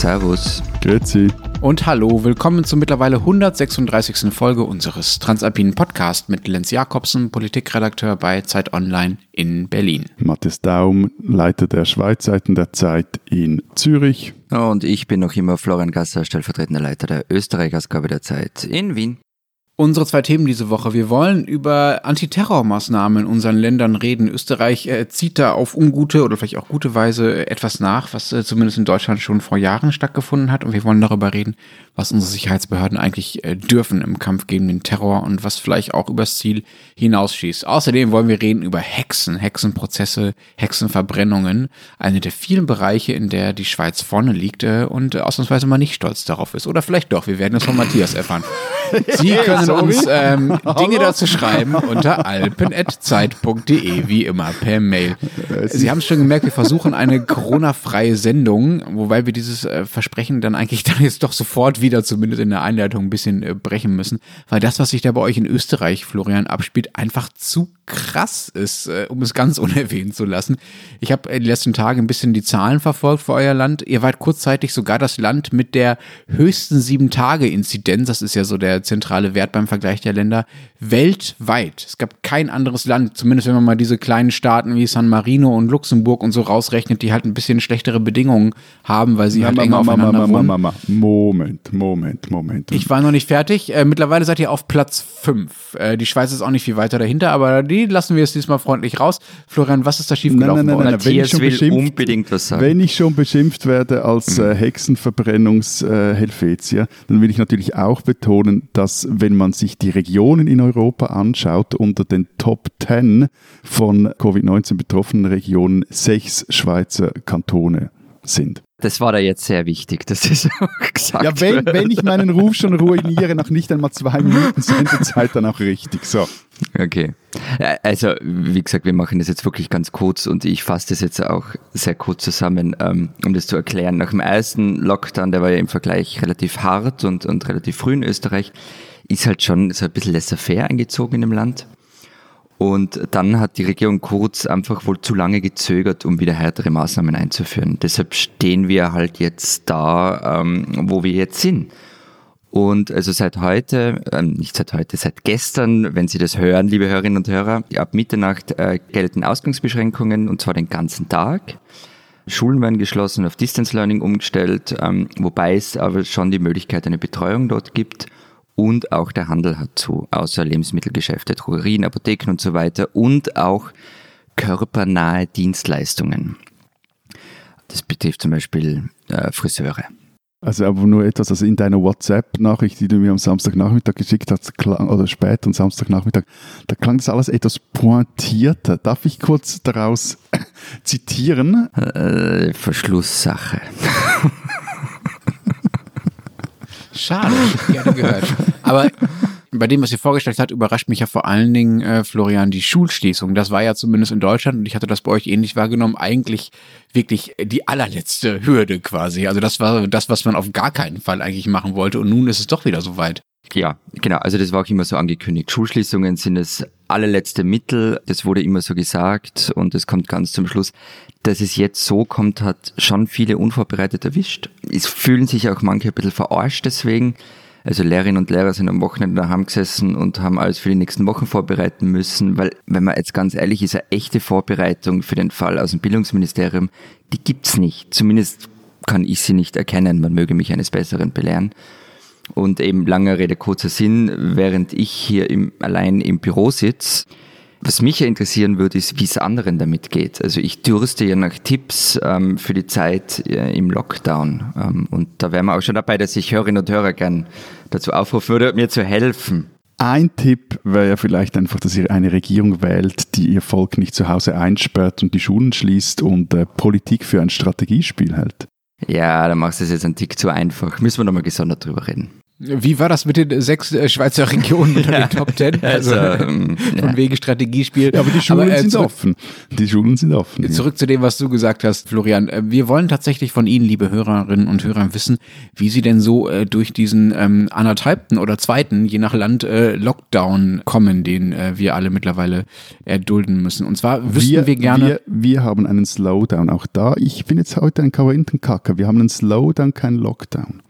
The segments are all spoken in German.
Servus. Grüezi. Und hallo, willkommen zur mittlerweile 136. Folge unseres Transalpinen Podcast mit Lenz Jakobsen, Politikredakteur bei Zeit Online in Berlin. Matthias Daum, Leiter der Schweizseiten der Zeit in Zürich. Und ich bin noch immer Florian Gasser, stellvertretender Leiter der Österreich-Ausgabe der Zeit in Wien. Unsere zwei Themen diese Woche. Wir wollen über Antiterrormaßnahmen in unseren Ländern reden. Österreich äh, zieht da auf ungute oder vielleicht auch gute Weise etwas nach, was äh, zumindest in Deutschland schon vor Jahren stattgefunden hat. Und wir wollen darüber reden, was unsere Sicherheitsbehörden eigentlich äh, dürfen im Kampf gegen den Terror und was vielleicht auch übers Ziel hinausschießt. Außerdem wollen wir reden über Hexen, Hexenprozesse, Hexenverbrennungen. Eine der vielen Bereiche, in der die Schweiz vorne liegt äh, und ausnahmsweise mal nicht stolz darauf ist. Oder vielleicht doch. Wir werden es von Matthias erfahren. Sie können Uns ähm, Dinge dazu schreiben unter alpen.zeit.de, wie immer, per Mail. Sie haben es schon gemerkt, wir versuchen eine Corona-freie Sendung, wobei wir dieses äh, Versprechen dann eigentlich dann jetzt doch sofort wieder, zumindest in der Einleitung, ein bisschen äh, brechen müssen, weil das, was sich da bei euch in Österreich, Florian, abspielt, einfach zu krass ist, äh, um es ganz unerwähnt zu lassen. Ich habe in den letzten Tagen ein bisschen die Zahlen verfolgt für euer Land. Ihr wart kurzzeitig sogar das Land mit der höchsten Sieben-Tage-Inzidenz, das ist ja so der zentrale Wert beim Vergleich der Länder, weltweit. Es gab kein anderes Land, zumindest wenn man mal diese kleinen Staaten wie San Marino und Luxemburg und so rausrechnet, die halt ein bisschen schlechtere Bedingungen haben, weil sie halt enger aufeinander wohnen. Moment, Moment, Moment. Ich war noch nicht fertig. Äh, mittlerweile seid ihr auf Platz 5. Äh, die Schweiz ist auch nicht viel weiter dahinter, aber die lassen wir es diesmal freundlich raus. Florian, was ist da schiefgelaufen? Nein, nein, nein, nein. Wenn, ich will unbedingt was sagen. wenn ich schon beschimpft werde als mhm. äh, Hexenverbrennungshelvetier, dann will ich natürlich auch betonen, dass wenn man sich die Regionen in Europa anschaut, unter den Top 10 von Covid-19 betroffenen Regionen sechs Schweizer Kantone sind. Das war da jetzt sehr wichtig, dass das auch gesagt Ja, wenn, wenn ich meinen Ruf schon ruiniere, nach nicht einmal zwei Minuten Sendezeit, dann auch richtig. So. Okay. Also, wie gesagt, wir machen das jetzt wirklich ganz kurz und ich fasse das jetzt auch sehr kurz zusammen, ähm, um das zu erklären. Nach dem ersten Lockdown, der war ja im Vergleich relativ hart und, und relativ früh in Österreich, ist halt schon so ein bisschen laissez-faire eingezogen in dem Land. Und dann hat die Regierung Kurz einfach wohl zu lange gezögert, um wieder härtere Maßnahmen einzuführen. Deshalb stehen wir halt jetzt da, ähm, wo wir jetzt sind. Und also seit heute, äh, nicht seit heute, seit gestern, wenn Sie das hören, liebe Hörerinnen und Hörer, ab Mitternacht äh, gelten Ausgangsbeschränkungen und zwar den ganzen Tag. Schulen werden geschlossen, auf Distance Learning umgestellt, ähm, wobei es aber schon die Möglichkeit einer Betreuung dort gibt und auch der Handel hat zu, außer Lebensmittelgeschäfte, Drogerien, Apotheken und so weiter und auch körpernahe Dienstleistungen. Das betrifft zum Beispiel äh, Friseure. Also aber nur etwas, also in deiner WhatsApp-Nachricht, die du mir am Samstagnachmittag geschickt hast, klang, oder später am Samstagnachmittag, da klang das alles etwas pointierter. Darf ich kurz daraus zitieren? Äh, Verschlusssache. Schade, gerne gehört. Aber bei dem, was ihr vorgestellt habt, überrascht mich ja vor allen Dingen, äh, Florian, die Schulschließung. Das war ja zumindest in Deutschland, und ich hatte das bei euch ähnlich wahrgenommen, eigentlich wirklich die allerletzte Hürde quasi. Also das war das, was man auf gar keinen Fall eigentlich machen wollte. Und nun ist es doch wieder soweit. Ja, genau. Also das war auch immer so angekündigt. Schulschließungen sind das allerletzte Mittel. Das wurde immer so gesagt und es kommt ganz zum Schluss. Dass es jetzt so kommt, hat schon viele unvorbereitet erwischt. Es fühlen sich auch manche ein bisschen verarscht deswegen. Also Lehrerinnen und Lehrer sind am Wochenende daheim gesessen und haben alles für die nächsten Wochen vorbereiten müssen, weil, wenn man jetzt ganz ehrlich ist, eine echte Vorbereitung für den Fall aus dem Bildungsministerium, die gibt's nicht. Zumindest kann ich sie nicht erkennen. Man möge mich eines Besseren belehren. Und eben langer Rede, kurzer Sinn, während ich hier im, allein im Büro sitze, was mich ja interessieren würde, ist, wie es anderen damit geht. Also ich dürste ja nach Tipps ähm, für die Zeit äh, im Lockdown. Ähm, und da wären wir auch schon dabei, dass ich Hörerinnen und Hörer gern dazu aufrufen würde, mir zu helfen. Ein Tipp wäre ja vielleicht einfach, dass ihr eine Regierung wählt, die ihr Volk nicht zu Hause einsperrt und die Schulen schließt und äh, Politik für ein Strategiespiel hält. Ja, da machst du es jetzt einen Tick zu einfach. Müssen wir nochmal gesondert drüber reden. Wie war das mit den sechs äh, Schweizer Regionen unter den Top Ten? Also, also ähm, von ja. wegen Strategiespiel. Ja, aber die Schulen aber, äh, sind offen. Die Schulen sind offen. Zurück ja. zu dem, was du gesagt hast, Florian. Äh, wir wollen tatsächlich von Ihnen, liebe Hörerinnen und Hörer, wissen, wie Sie denn so äh, durch diesen ähm, anderthalbten oder zweiten, je nach Land, äh, Lockdown kommen, den äh, wir alle mittlerweile erdulden müssen. Und zwar wüssten wir, wir gerne. Wir, wir, haben einen Slowdown. Auch da, ich bin jetzt heute ein Kawaintenkacker. Wir haben einen Slowdown, keinen Lockdown.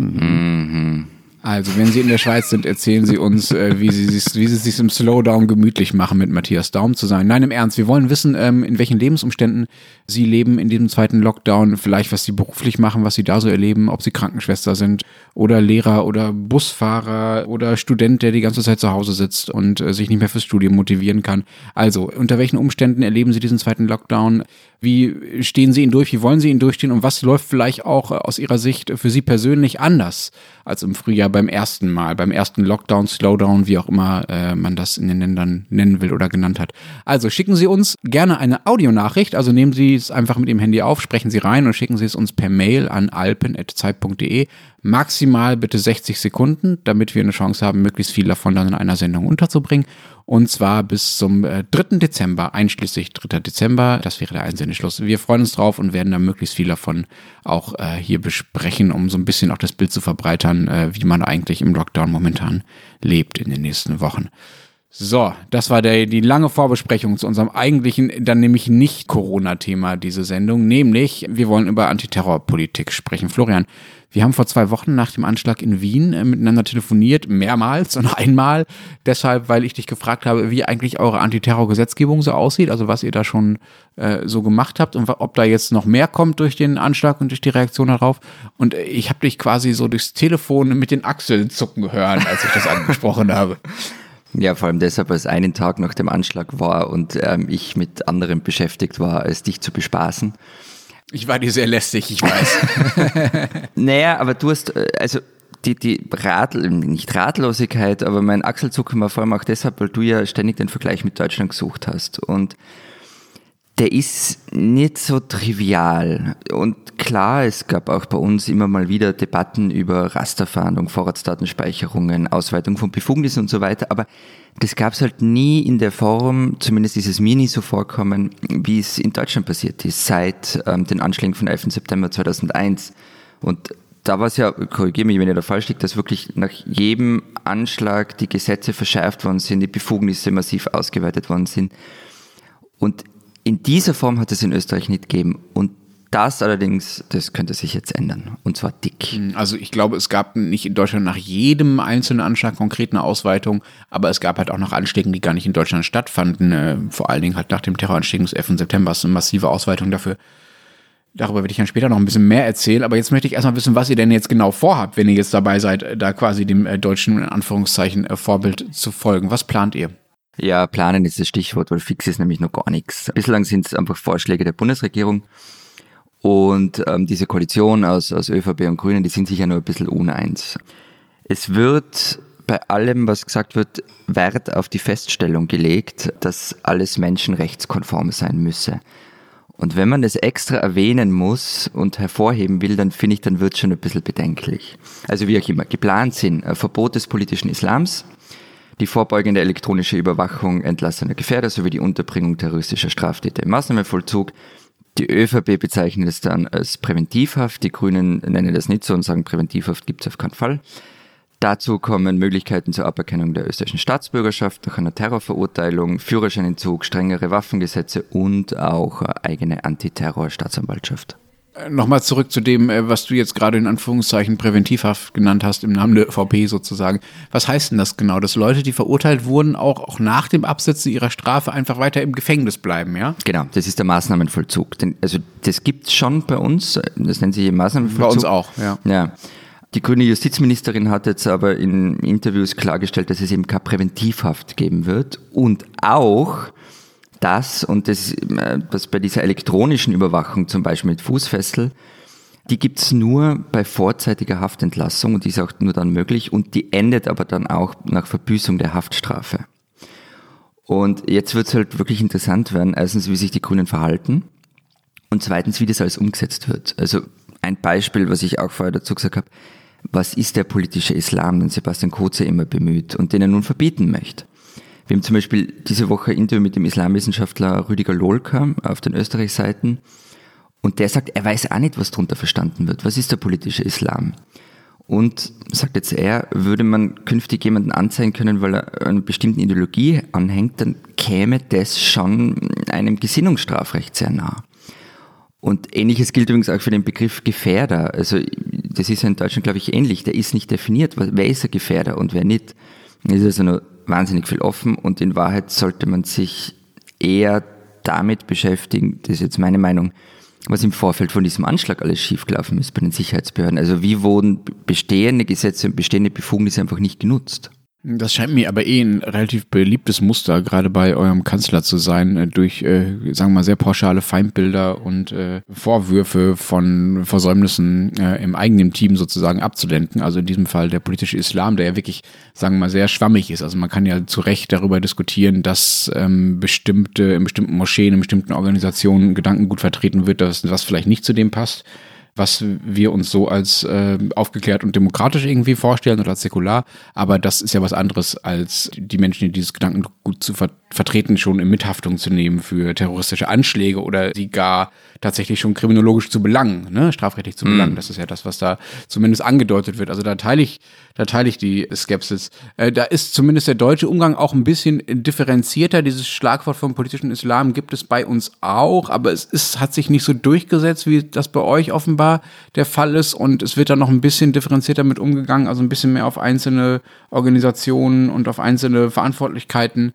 Mhm. Also, wenn Sie in der Schweiz sind, erzählen Sie uns, äh, wie, Sie sich, wie Sie sich im Slowdown gemütlich machen, mit Matthias Daum zu sein. Nein, im Ernst, wir wollen wissen, ähm, in welchen Lebensumständen Sie leben in diesem zweiten Lockdown, vielleicht was Sie beruflich machen, was Sie da so erleben, ob Sie Krankenschwester sind oder Lehrer oder Busfahrer oder Student, der die ganze Zeit zu Hause sitzt und äh, sich nicht mehr fürs Studium motivieren kann. Also, unter welchen Umständen erleben Sie diesen zweiten Lockdown? Wie stehen Sie ihn durch? Wie wollen Sie ihn durchstehen? Und was läuft vielleicht auch aus Ihrer Sicht für Sie persönlich anders als im Frühjahr beim ersten Mal, beim ersten Lockdown, Slowdown, wie auch immer äh, man das in den Ländern nennen will oder genannt hat? Also schicken Sie uns gerne eine Audionachricht. Also nehmen Sie es einfach mit Ihrem Handy auf, sprechen Sie rein und schicken Sie es uns per Mail an alpen.zeit.de. Maximal bitte 60 Sekunden, damit wir eine Chance haben, möglichst viel davon dann in einer Sendung unterzubringen. Und zwar bis zum äh, 3. Dezember, einschließlich 3. Dezember. Das wäre der Einsendeschluss. Wir freuen uns drauf und werden dann möglichst viel davon auch äh, hier besprechen, um so ein bisschen auch das Bild zu verbreitern, äh, wie man eigentlich im Lockdown momentan lebt in den nächsten Wochen. So, das war der, die lange Vorbesprechung zu unserem eigentlichen, dann nämlich nicht Corona-Thema, diese Sendung, nämlich wir wollen über Antiterrorpolitik sprechen. Florian, wir haben vor zwei Wochen nach dem Anschlag in Wien äh, miteinander telefoniert, mehrmals und einmal. Deshalb, weil ich dich gefragt habe, wie eigentlich eure Antiterrorgesetzgebung so aussieht, also was ihr da schon äh, so gemacht habt und ob da jetzt noch mehr kommt durch den Anschlag und durch die Reaktion darauf. Und äh, ich habe dich quasi so durchs Telefon mit den Achseln zucken hören, als ich das angesprochen habe. Ja, vor allem deshalb, weil es einen Tag nach dem Anschlag war und ähm, ich mit anderem beschäftigt war, als dich zu bespaßen. Ich war dir sehr lästig, ich weiß. naja, aber du hast, äh, also die, die Rat, nicht Ratlosigkeit, aber mein Achselzucken war vor allem auch deshalb, weil du ja ständig den Vergleich mit Deutschland gesucht hast. Und der ist nicht so trivial. Und klar, es gab auch bei uns immer mal wieder Debatten über Rasterfahndung, Vorratsdatenspeicherungen, Ausweitung von Befugnissen und so weiter, aber das gab es halt nie in der Form, zumindest ist es mir nie so vorkommen, wie es in Deutschland passiert ist, seit ähm, den Anschlägen von 11. September 2001. Und da war es ja, korrigiere mich, wenn ihr da falsch liegt, dass wirklich nach jedem Anschlag die Gesetze verschärft worden sind, die Befugnisse massiv ausgeweitet worden sind. Und in dieser Form hat es in Österreich nicht gegeben. Und das allerdings, das könnte sich jetzt ändern. Und zwar dick. Hm, also ich glaube, es gab nicht in Deutschland nach jedem einzelnen Anschlag konkret eine Ausweitung, aber es gab halt auch noch Anschläge, die gar nicht in Deutschland stattfanden. Äh, vor allen Dingen halt nach dem Terroranschlag des 11. September eine massive Ausweitung dafür. Darüber werde ich dann später noch ein bisschen mehr erzählen, aber jetzt möchte ich erstmal wissen, was ihr denn jetzt genau vorhabt, wenn ihr jetzt dabei seid, da quasi dem äh, deutschen, in Anführungszeichen, äh, Vorbild zu folgen. Was plant ihr? Ja, planen ist das Stichwort, weil fix ist nämlich noch gar nichts. Bislang sind es einfach Vorschläge der Bundesregierung. Und ähm, diese Koalition aus, aus ÖVP und Grünen, die sind sich ja nur ein bisschen uneins. Es wird bei allem, was gesagt wird, Wert auf die Feststellung gelegt, dass alles menschenrechtskonform sein müsse. Und wenn man das extra erwähnen muss und hervorheben will, dann finde ich, dann wird es schon ein bisschen bedenklich. Also wie auch immer, geplant sind Verbot des politischen Islams, die vorbeugende elektronische Überwachung entlassener Gefährder sowie die Unterbringung terroristischer Straftäter im Maßnahmenvollzug. Die ÖVP bezeichnet es dann als Präventivhaft, die Grünen nennen das nicht so und sagen, Präventivhaft gibt es auf keinen Fall. Dazu kommen Möglichkeiten zur Aberkennung der österreichischen Staatsbürgerschaft nach einer Terrorverurteilung, Führerscheinentzug, strengere Waffengesetze und auch eigene Antiterror-Staatsanwaltschaft. Nochmal zurück zu dem, äh, was du jetzt gerade in Anführungszeichen präventivhaft genannt hast, im Namen der ÖVP sozusagen. Was heißt denn das genau? Dass Leute, die verurteilt wurden, auch, auch nach dem Absetzen ihrer Strafe einfach weiter im Gefängnis bleiben, ja? Genau, das ist der Maßnahmenvollzug. Also das gibt es schon bei uns, das nennt sich Maßnahmenvollzug. Bei uns auch, ja. Ja. Die grüne Justizministerin hat jetzt aber in Interviews klargestellt, dass es eben keine Präventivhaft geben wird und auch das und das, was bei dieser elektronischen Überwachung zum Beispiel mit Fußfessel, die gibt's nur bei vorzeitiger Haftentlassung und die ist auch nur dann möglich und die endet aber dann auch nach Verbüßung der Haftstrafe. Und jetzt wird's halt wirklich interessant werden, erstens, wie sich die Grünen verhalten und zweitens, wie das alles umgesetzt wird. Also ein Beispiel, was ich auch vorher dazu gesagt habe, was ist der politische Islam, den Sebastian Kurze immer bemüht und den er nun verbieten möchte. Wir haben zum Beispiel diese Woche ein Interview mit dem Islamwissenschaftler Rüdiger Lohlka auf den Österreich-Seiten und der sagt, er weiß auch nicht, was darunter verstanden wird. Was ist der politische Islam? Und sagt jetzt er, würde man künftig jemanden anzeigen können, weil er einer bestimmten Ideologie anhängt, dann käme das schon einem Gesinnungsstrafrecht sehr nah. Und ähnliches gilt übrigens auch für den Begriff Gefährder. Also das ist ja in Deutschland, glaube ich, ähnlich. Der ist nicht definiert. Wer ist ein Gefährder und wer nicht? Es ist also nur wahnsinnig viel offen und in Wahrheit sollte man sich eher damit beschäftigen, das ist jetzt meine Meinung, was im Vorfeld von diesem Anschlag alles schiefgelaufen ist bei den Sicherheitsbehörden. Also wie wurden bestehende Gesetze und bestehende Befugnisse einfach nicht genutzt? Das scheint mir aber eh ein relativ beliebtes Muster, gerade bei eurem Kanzler zu sein, äh, durch, äh, sagen wir mal, sehr pauschale Feindbilder und äh, Vorwürfe von Versäumnissen äh, im eigenen Team sozusagen abzulenken. Also in diesem Fall der politische Islam, der ja wirklich, sagen wir mal, sehr schwammig ist. Also man kann ja zu Recht darüber diskutieren, dass ähm, bestimmte, in bestimmten Moscheen, in bestimmten Organisationen Gedanken gut vertreten wird, dass was vielleicht nicht zu dem passt was wir uns so als äh, aufgeklärt und demokratisch irgendwie vorstellen oder als säkular. Aber das ist ja was anderes als die Menschen, die dieses Gedanken gut zu ver vertreten, schon in Mithaftung zu nehmen für terroristische Anschläge oder sie gar tatsächlich schon kriminologisch zu belangen, ne? strafrechtlich zu belangen. Mm. Das ist ja das, was da zumindest angedeutet wird. Also da teile ich, da teile ich die Skepsis. Äh, da ist zumindest der deutsche Umgang auch ein bisschen differenzierter. Dieses Schlagwort vom politischen Islam gibt es bei uns auch, aber es ist, hat sich nicht so durchgesetzt, wie das bei euch offenbar der Fall ist. Und es wird da noch ein bisschen differenzierter mit umgegangen, also ein bisschen mehr auf einzelne Organisationen und auf einzelne Verantwortlichkeiten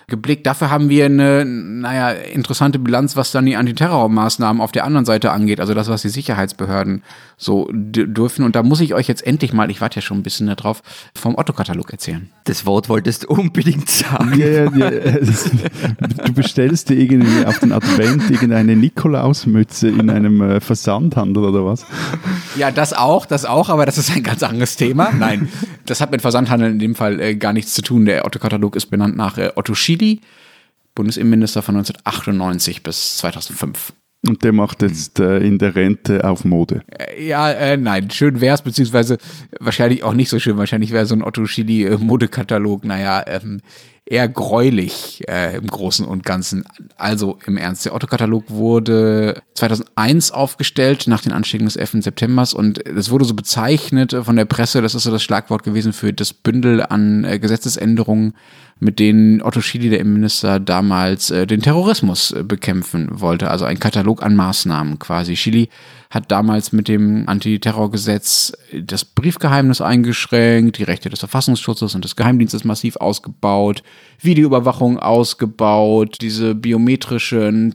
geblickt. Dafür haben wir eine, naja, interessante Bilanz, was dann die Antiterrormaßnahmen auf der anderen Seite angeht, also das, was die Sicherheitsbehörden so dürfen. Und da muss ich euch jetzt endlich mal, ich warte ja schon ein bisschen darauf, vom Otto-Katalog erzählen. Das Wort wolltest du unbedingt sagen. Ja, ja, ja. Du bestellst dir irgendwie auf den Advent irgendeine Nikolausmütze in einem äh, Versandhandel oder was? Ja, das auch, das auch, aber das ist ein ganz anderes Thema. Nein, das hat mit Versandhandel in dem Fall äh, gar nichts zu tun. Der Otto-Katalog ist benannt nach äh, Otto Schily, Bundesinnenminister von 1998 bis 2005. Und der macht jetzt äh, in der Rente auf Mode. Äh, ja, äh, nein, schön wäre es, beziehungsweise wahrscheinlich auch nicht so schön. Wahrscheinlich wäre so ein Otto Schily äh, Modekatalog, naja, ähm, eher gräulich äh, im Großen und Ganzen. Also im Ernst, der Otto-Katalog wurde 2001 aufgestellt nach den Anschlägen des 11. Septembers und es wurde so bezeichnet von der Presse, das ist so das Schlagwort gewesen für das Bündel an äh, Gesetzesänderungen, mit denen Otto Schily, der Innenminister, damals äh, den Terrorismus äh, bekämpfen wollte. Also ein Katalog an Maßnahmen quasi. Schily hat damals mit dem Antiterrorgesetz das Briefgeheimnis eingeschränkt, die Rechte des Verfassungsschutzes und des Geheimdienstes massiv ausgebaut, Videoüberwachung ausgebaut, diese biometrischen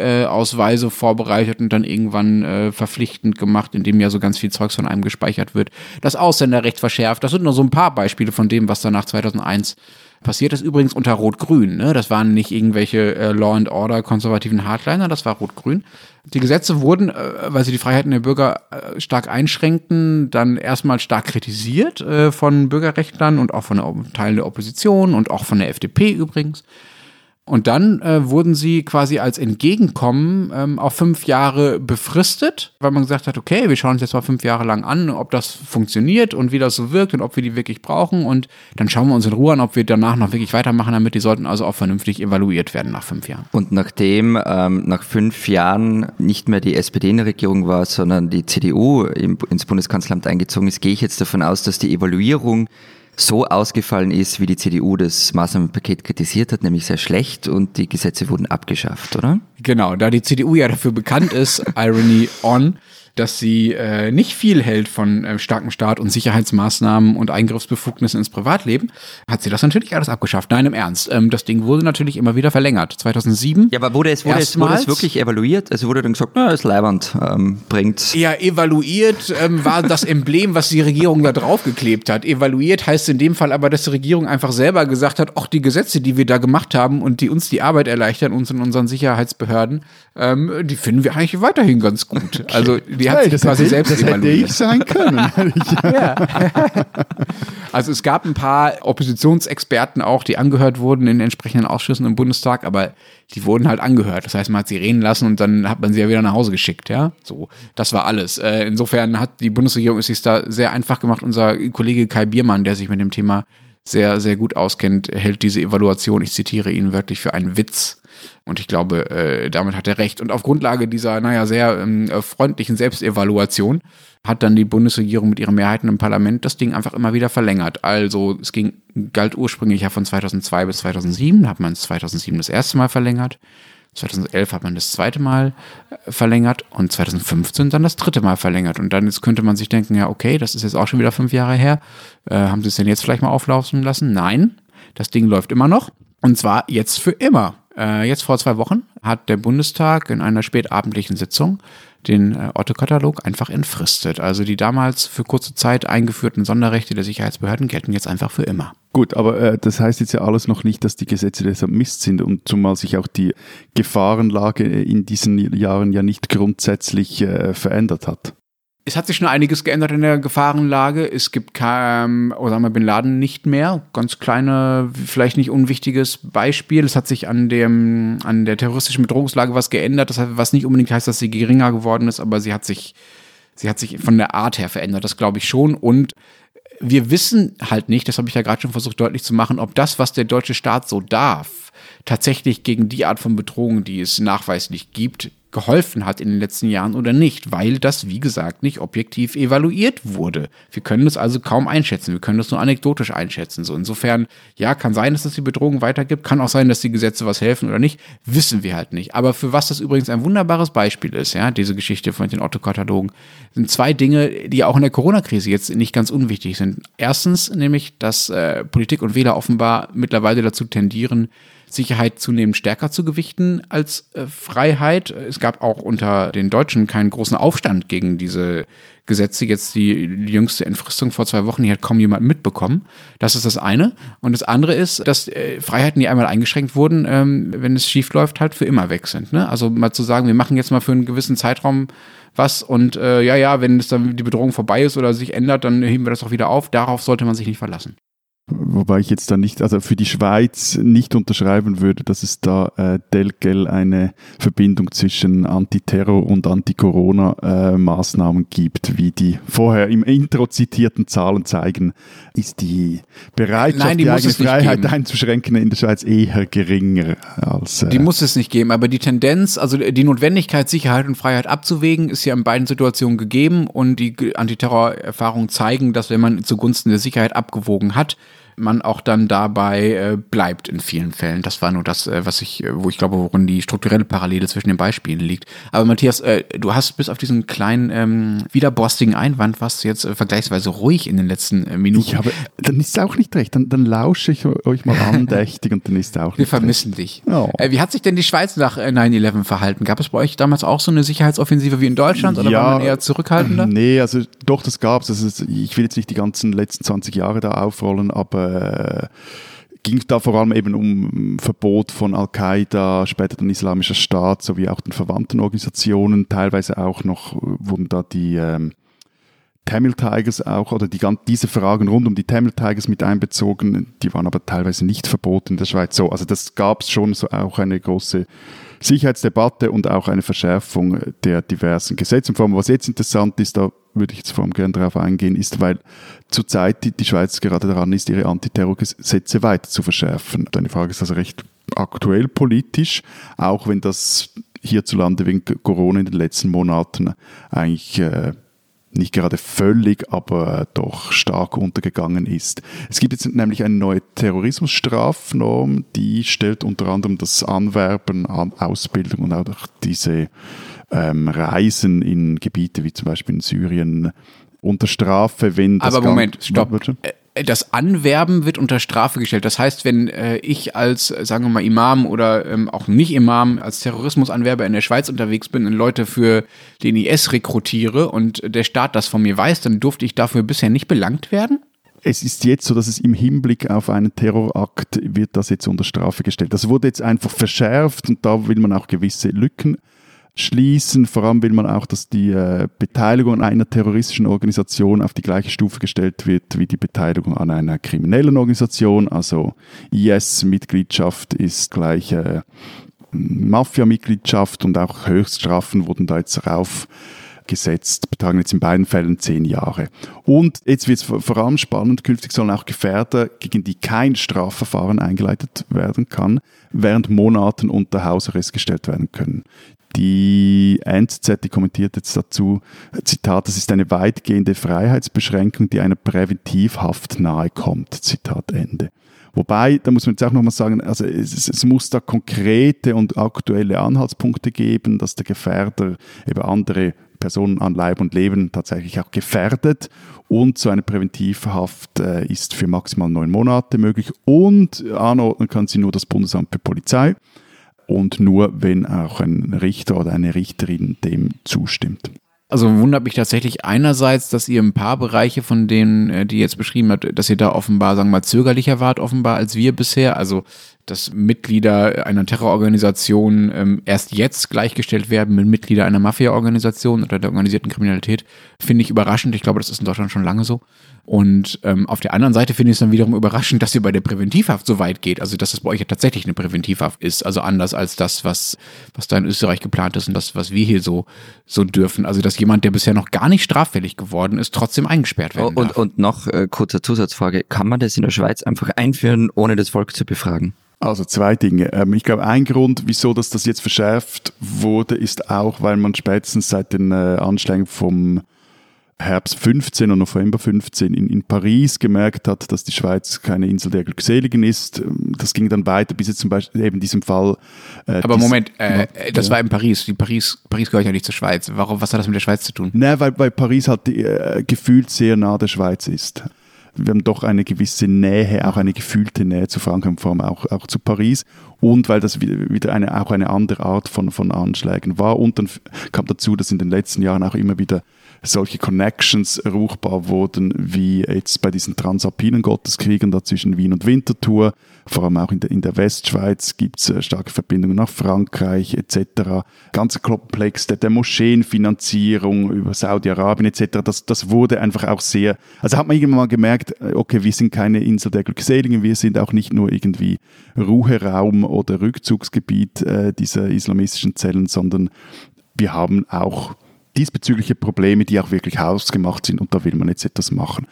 Personalausweise vorbereitet und dann irgendwann äh, verpflichtend gemacht, indem ja so ganz viel Zeugs von einem gespeichert wird. Das Ausländerrecht verschärft. Das sind nur so ein paar Beispiele von dem, was danach 2001 passiert ist übrigens unter Rot-Grün. Ne? Das waren nicht irgendwelche äh, Law and Order konservativen Hardliner, das war Rot-Grün. Die Gesetze wurden, äh, weil sie die Freiheiten der Bürger äh, stark einschränkten, dann erstmal stark kritisiert äh, von Bürgerrechtlern und auch von Teilen der Opposition und auch von der FDP übrigens. Und dann äh, wurden sie quasi als Entgegenkommen ähm, auf fünf Jahre befristet, weil man gesagt hat, okay, wir schauen uns jetzt mal fünf Jahre lang an, ob das funktioniert und wie das so wirkt und ob wir die wirklich brauchen. Und dann schauen wir uns in Ruhe an, ob wir danach noch wirklich weitermachen damit. Die sollten also auch vernünftig evaluiert werden nach fünf Jahren. Und nachdem ähm, nach fünf Jahren nicht mehr die SPD in der Regierung war, sondern die CDU im, ins Bundeskanzleramt eingezogen ist, gehe ich jetzt davon aus, dass die Evaluierung so ausgefallen ist, wie die CDU das Maßnahmenpaket kritisiert hat, nämlich sehr schlecht und die Gesetze wurden abgeschafft, oder? Genau, da die CDU ja dafür bekannt ist, Irony on, dass sie äh, nicht viel hält von äh, starkem Staat und Sicherheitsmaßnahmen und Eingriffsbefugnissen ins Privatleben, hat sie das natürlich alles abgeschafft. Nein, im Ernst. Ähm, das Ding wurde natürlich immer wieder verlängert. 2007. Ja, aber wurde es, wurde es, wurde es wirklich evaluiert? Also wurde dann gesagt, na, ist Leiband, ähm, bringt. Ja, evaluiert ähm, war das Emblem, was die Regierung da draufgeklebt hat. Evaluiert heißt in dem Fall aber, dass die Regierung einfach selber gesagt hat, auch die Gesetze, die wir da gemacht haben und die uns die Arbeit erleichtern, uns in unseren Sicherheitsbehörden, ähm, die finden wir eigentlich weiterhin ganz gut. Okay. Also die die hat sich das, quasi hätte, selbst das hätte ich sein können. Ja. also es gab ein paar Oppositionsexperten auch, die angehört wurden in entsprechenden Ausschüssen im Bundestag, aber die wurden halt angehört. Das heißt, man hat sie reden lassen und dann hat man sie ja wieder nach Hause geschickt, ja. So, das war alles. Äh, insofern hat die Bundesregierung es sich da sehr einfach gemacht. Unser Kollege Kai Biermann, der sich mit dem Thema sehr, sehr gut auskennt, hält diese Evaluation, ich zitiere ihn wörtlich, für einen Witz. Und ich glaube, äh, damit hat er recht. Und auf Grundlage dieser, naja, sehr ähm, freundlichen Selbstevaluation hat dann die Bundesregierung mit ihren Mehrheiten im Parlament das Ding einfach immer wieder verlängert. Also es ging, galt ursprünglich ja von 2002 bis 2007, hat man es 2007 das erste Mal verlängert. 2011 hat man das zweite Mal äh, verlängert und 2015 dann das dritte Mal verlängert. Und dann jetzt könnte man sich denken, ja, okay, das ist jetzt auch schon wieder fünf Jahre her. Äh, haben sie es denn jetzt vielleicht mal auflaufen lassen? Nein, das Ding läuft immer noch. Und zwar jetzt für immer. Äh, jetzt vor zwei Wochen hat der Bundestag in einer spätabendlichen Sitzung den äh, Otto-Katalog einfach entfristet. Also die damals für kurze Zeit eingeführten Sonderrechte der Sicherheitsbehörden gelten jetzt einfach für immer. Gut, aber äh, das heißt jetzt ja alles noch nicht, dass die Gesetze deshalb Mist sind und zumal sich auch die Gefahrenlage in diesen Jahren ja nicht grundsätzlich äh, verändert hat. Es hat sich schon einiges geändert in der Gefahrenlage. Es gibt kein Osama Bin Laden nicht mehr. Ganz kleine, vielleicht nicht unwichtiges Beispiel. Es hat sich an, dem, an der terroristischen Bedrohungslage was geändert. Das heißt, was nicht unbedingt heißt, dass sie geringer geworden ist, aber sie hat sich, sie hat sich von der Art her verändert. Das glaube ich schon. Und wir wissen halt nicht, das habe ich ja gerade schon versucht deutlich zu machen, ob das, was der deutsche Staat so darf, tatsächlich gegen die Art von Bedrohung, die es nachweislich gibt, geholfen hat in den letzten Jahren oder nicht, weil das, wie gesagt, nicht objektiv evaluiert wurde. Wir können es also kaum einschätzen. Wir können das nur anekdotisch einschätzen. So insofern, ja, kann sein, dass es die Bedrohung weitergibt, kann auch sein, dass die Gesetze was helfen oder nicht, wissen wir halt nicht. Aber für was das übrigens ein wunderbares Beispiel ist, ja, diese Geschichte von den Otto-Katalogen, sind zwei Dinge, die auch in der Corona-Krise jetzt nicht ganz unwichtig sind. Erstens nämlich, dass äh, Politik und Wähler offenbar mittlerweile dazu tendieren, Sicherheit zunehmend stärker zu gewichten als äh, Freiheit. Es gab auch unter den Deutschen keinen großen Aufstand gegen diese Gesetze. Jetzt die, jüngste Entfristung vor zwei Wochen, die hat kaum jemand mitbekommen. Das ist das eine. Und das andere ist, dass äh, Freiheiten, die einmal eingeschränkt wurden, ähm, wenn es schief läuft, halt für immer weg sind. Ne? Also mal zu sagen, wir machen jetzt mal für einen gewissen Zeitraum was und äh, ja, ja, wenn es dann die Bedrohung vorbei ist oder sich ändert, dann heben wir das auch wieder auf. Darauf sollte man sich nicht verlassen. Wobei ich jetzt da nicht, also für die Schweiz nicht unterschreiben würde, dass es da äh, Delgel eine Verbindung zwischen Antiterror- und Anti-Corona-Maßnahmen äh, gibt, wie die vorher im Intro zitierten Zahlen zeigen, ist die Bereitschaft, Nein, die, die eigene Freiheit geben. einzuschränken in der Schweiz eher geringer als. Äh, Die muss es nicht geben, aber die Tendenz, also die Notwendigkeit, Sicherheit und Freiheit abzuwägen, ist ja in beiden Situationen gegeben und die Antiterror-Erfahrungen zeigen, dass wenn man zugunsten der Sicherheit abgewogen hat, man auch dann dabei äh, bleibt in vielen Fällen. Das war nur das, äh, was ich, äh, wo ich glaube, worin die strukturelle Parallele zwischen den Beispielen liegt. Aber Matthias, äh, du hast bis auf diesen kleinen ähm, widerborstigen Einwand warst du jetzt äh, vergleichsweise ruhig in den letzten äh, Minuten. ich habe, dann ist es auch nicht recht. Dann, dann lausche ich euch mal andächtig und dann ist es auch Wir nicht vermissen dich. Oh. Wie hat sich denn die Schweiz nach äh, 9-11 verhalten? Gab es bei euch damals auch so eine Sicherheitsoffensive wie in Deutschland oder Ja, war man eher zurückhaltender? Nee, also doch, das gab es. Also, es- ich will jetzt nicht die ganzen letzten 20 Jahre da aufrollen, aber äh, ging da vor allem eben um Verbot von Al-Qaida, später dann Islamischer Staat, sowie auch den verwandten Organisationen. Teilweise auch noch äh, wurden da die ähm, Tamil Tigers auch, oder die, diese Fragen rund um die Tamil Tigers mit einbezogen, die waren aber teilweise nicht verboten in der Schweiz. So, also das gab es schon so auch eine große Sicherheitsdebatte und auch eine Verschärfung der diversen Gesetze. Und vor allem, was jetzt interessant ist, da würde ich jetzt vor allem gerne darauf eingehen, ist, weil zurzeit die, die Schweiz gerade daran ist, ihre Antiterrorgesetze weiter zu verschärfen. Deine Frage ist also recht aktuell politisch, auch wenn das hierzulande wegen Corona in den letzten Monaten eigentlich äh, nicht gerade völlig, aber doch stark untergegangen ist. Es gibt jetzt nämlich eine neue Terrorismusstrafnorm, die stellt unter anderem das Anwerben, An Ausbildung und auch diese ähm, Reisen in Gebiete wie zum Beispiel in Syrien unter Strafe, wenn das Aber Moment, stopp. Warte. Äh, Das Anwerben wird unter Strafe gestellt. Das heißt, wenn äh, ich als, äh, sagen wir mal, Imam oder ähm, auch nicht Imam, als Terrorismusanwerber in der Schweiz unterwegs bin und Leute für den IS rekrutiere und der Staat das von mir weiß, dann durfte ich dafür bisher nicht belangt werden? Es ist jetzt so, dass es im Hinblick auf einen Terrorakt wird das jetzt unter Strafe gestellt. Das wurde jetzt einfach verschärft und da will man auch gewisse Lücken schließen. Vor allem will man auch, dass die äh, Beteiligung an einer terroristischen Organisation auf die gleiche Stufe gestellt wird wie die Beteiligung an einer kriminellen Organisation. Also IS-Mitgliedschaft ist gleich äh, Mafia-Mitgliedschaft und auch Höchststrafen wurden da jetzt rauf gesetzt, betragen jetzt in beiden Fällen zehn Jahre. Und jetzt wird es vor allem spannend, künftig sollen auch Gefährder, gegen die kein Strafverfahren eingeleitet werden kann, während Monaten unter Hausarrest gestellt werden können. Die NZZ, die kommentiert jetzt dazu, Zitat, das ist eine weitgehende Freiheitsbeschränkung, die einer Präventivhaft nahe kommt. Zitat Ende. Wobei, da muss man jetzt auch nochmal sagen, also es, es, muss da konkrete und aktuelle Anhaltspunkte geben, dass der Gefährder eben andere Personen an Leib und Leben tatsächlich auch gefährdet. Und so eine Präventivhaft äh, ist für maximal neun Monate möglich und anordnen kann sie nur das Bundesamt für Polizei und nur, wenn auch ein Richter oder eine Richterin dem zustimmt. Also wundert mich tatsächlich einerseits, dass ihr ein paar Bereiche von denen, äh, die jetzt beschrieben habt, dass ihr da offenbar, sagen wir mal, zögerlicher wart offenbar als wir bisher. Also dass Mitglieder einer Terrororganisation ähm, erst jetzt gleichgestellt werden mit Mitgliedern einer Mafia-Organisation oder der organisierten Kriminalität, finde ich überraschend. Ich glaube, das ist in Deutschland schon lange so. Und ähm, auf der anderen Seite finde ich es dann wiederum überraschend, dass ihr bei der Präventivhaft so weit geht. Also, dass das bei euch ja tatsächlich eine Präventivhaft ist. Also anders als das, was, was da in Österreich geplant ist und das, was wir hier so, so dürfen. Also, dass jemand, der bisher noch gar nicht straffällig geworden ist, trotzdem eingesperrt werden darf. Und, und noch äh, kurze Zusatzfrage. Kann man das in der Schweiz einfach einführen, ohne das Volk zu befragen? Also zwei Dinge. Ähm, ich glaube, ein Grund, wieso dass das jetzt verschärft wurde, ist auch, weil man spätestens seit den äh, Anschlägen vom Herbst 15 und November 15 in, in Paris gemerkt hat, dass die Schweiz keine Insel der Glückseligen ist. Das ging dann weiter bis jetzt zum Beispiel eben diesem Fall. Äh, Aber Moment, äh, das war in Paris. Die Paris. Paris gehört ja nicht zur Schweiz. Warum, was hat das mit der Schweiz zu tun? Nein, weil, weil Paris halt äh, gefühlt sehr nah der Schweiz ist wir haben doch eine gewisse Nähe, auch eine gefühlte Nähe zu Frankreich, vor allem auch, auch zu Paris. Und weil das wieder eine, auch eine andere Art von, von Anschlägen war. Und dann kam dazu, dass in den letzten Jahren auch immer wieder solche Connections ruchbar wurden, wie jetzt bei diesen transalpinen Gotteskriegen da zwischen Wien und Winterthur. Vor allem auch in der, in der Westschweiz gibt es äh, starke Verbindungen nach Frankreich etc. Ganzer Komplex der, der Moscheenfinanzierung über Saudi-Arabien etc. Das, das wurde einfach auch sehr, also hat man irgendwann mal gemerkt, äh, okay, wir sind keine Insel der Glückseligen, wir sind auch nicht nur irgendwie Ruheraum oder Rückzugsgebiet äh, dieser islamistischen Zellen, sondern wir haben auch diesbezügliche Probleme, die auch wirklich hausgemacht sind und da will man jetzt etwas machen.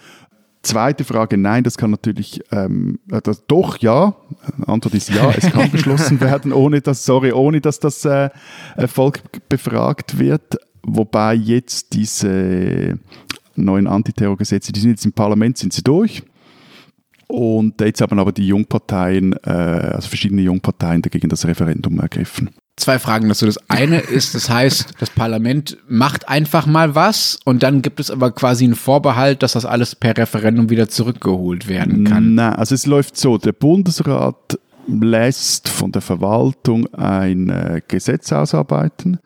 Zweite Frage, nein, das kann natürlich, ähm, äh, das, doch, ja. Antwort ist ja, es kann beschlossen werden, ohne dass, sorry, ohne dass das äh, Volk befragt wird. Wobei jetzt diese neuen Antiterrorgesetze, die sind jetzt im Parlament, sind sie durch. Und jetzt haben aber die Jungparteien, äh, also verschiedene Jungparteien dagegen das Referendum ergriffen zwei Fragen dazu. Das eine ist, das heißt, das Parlament macht einfach mal was und dann gibt es aber quasi einen Vorbehalt, dass das alles per Referendum wieder zurückgeholt werden kann. Nein, also es läuft so, der Bundesrat lässt von der Verwaltung ein äh, Gesetz ausarbeiten.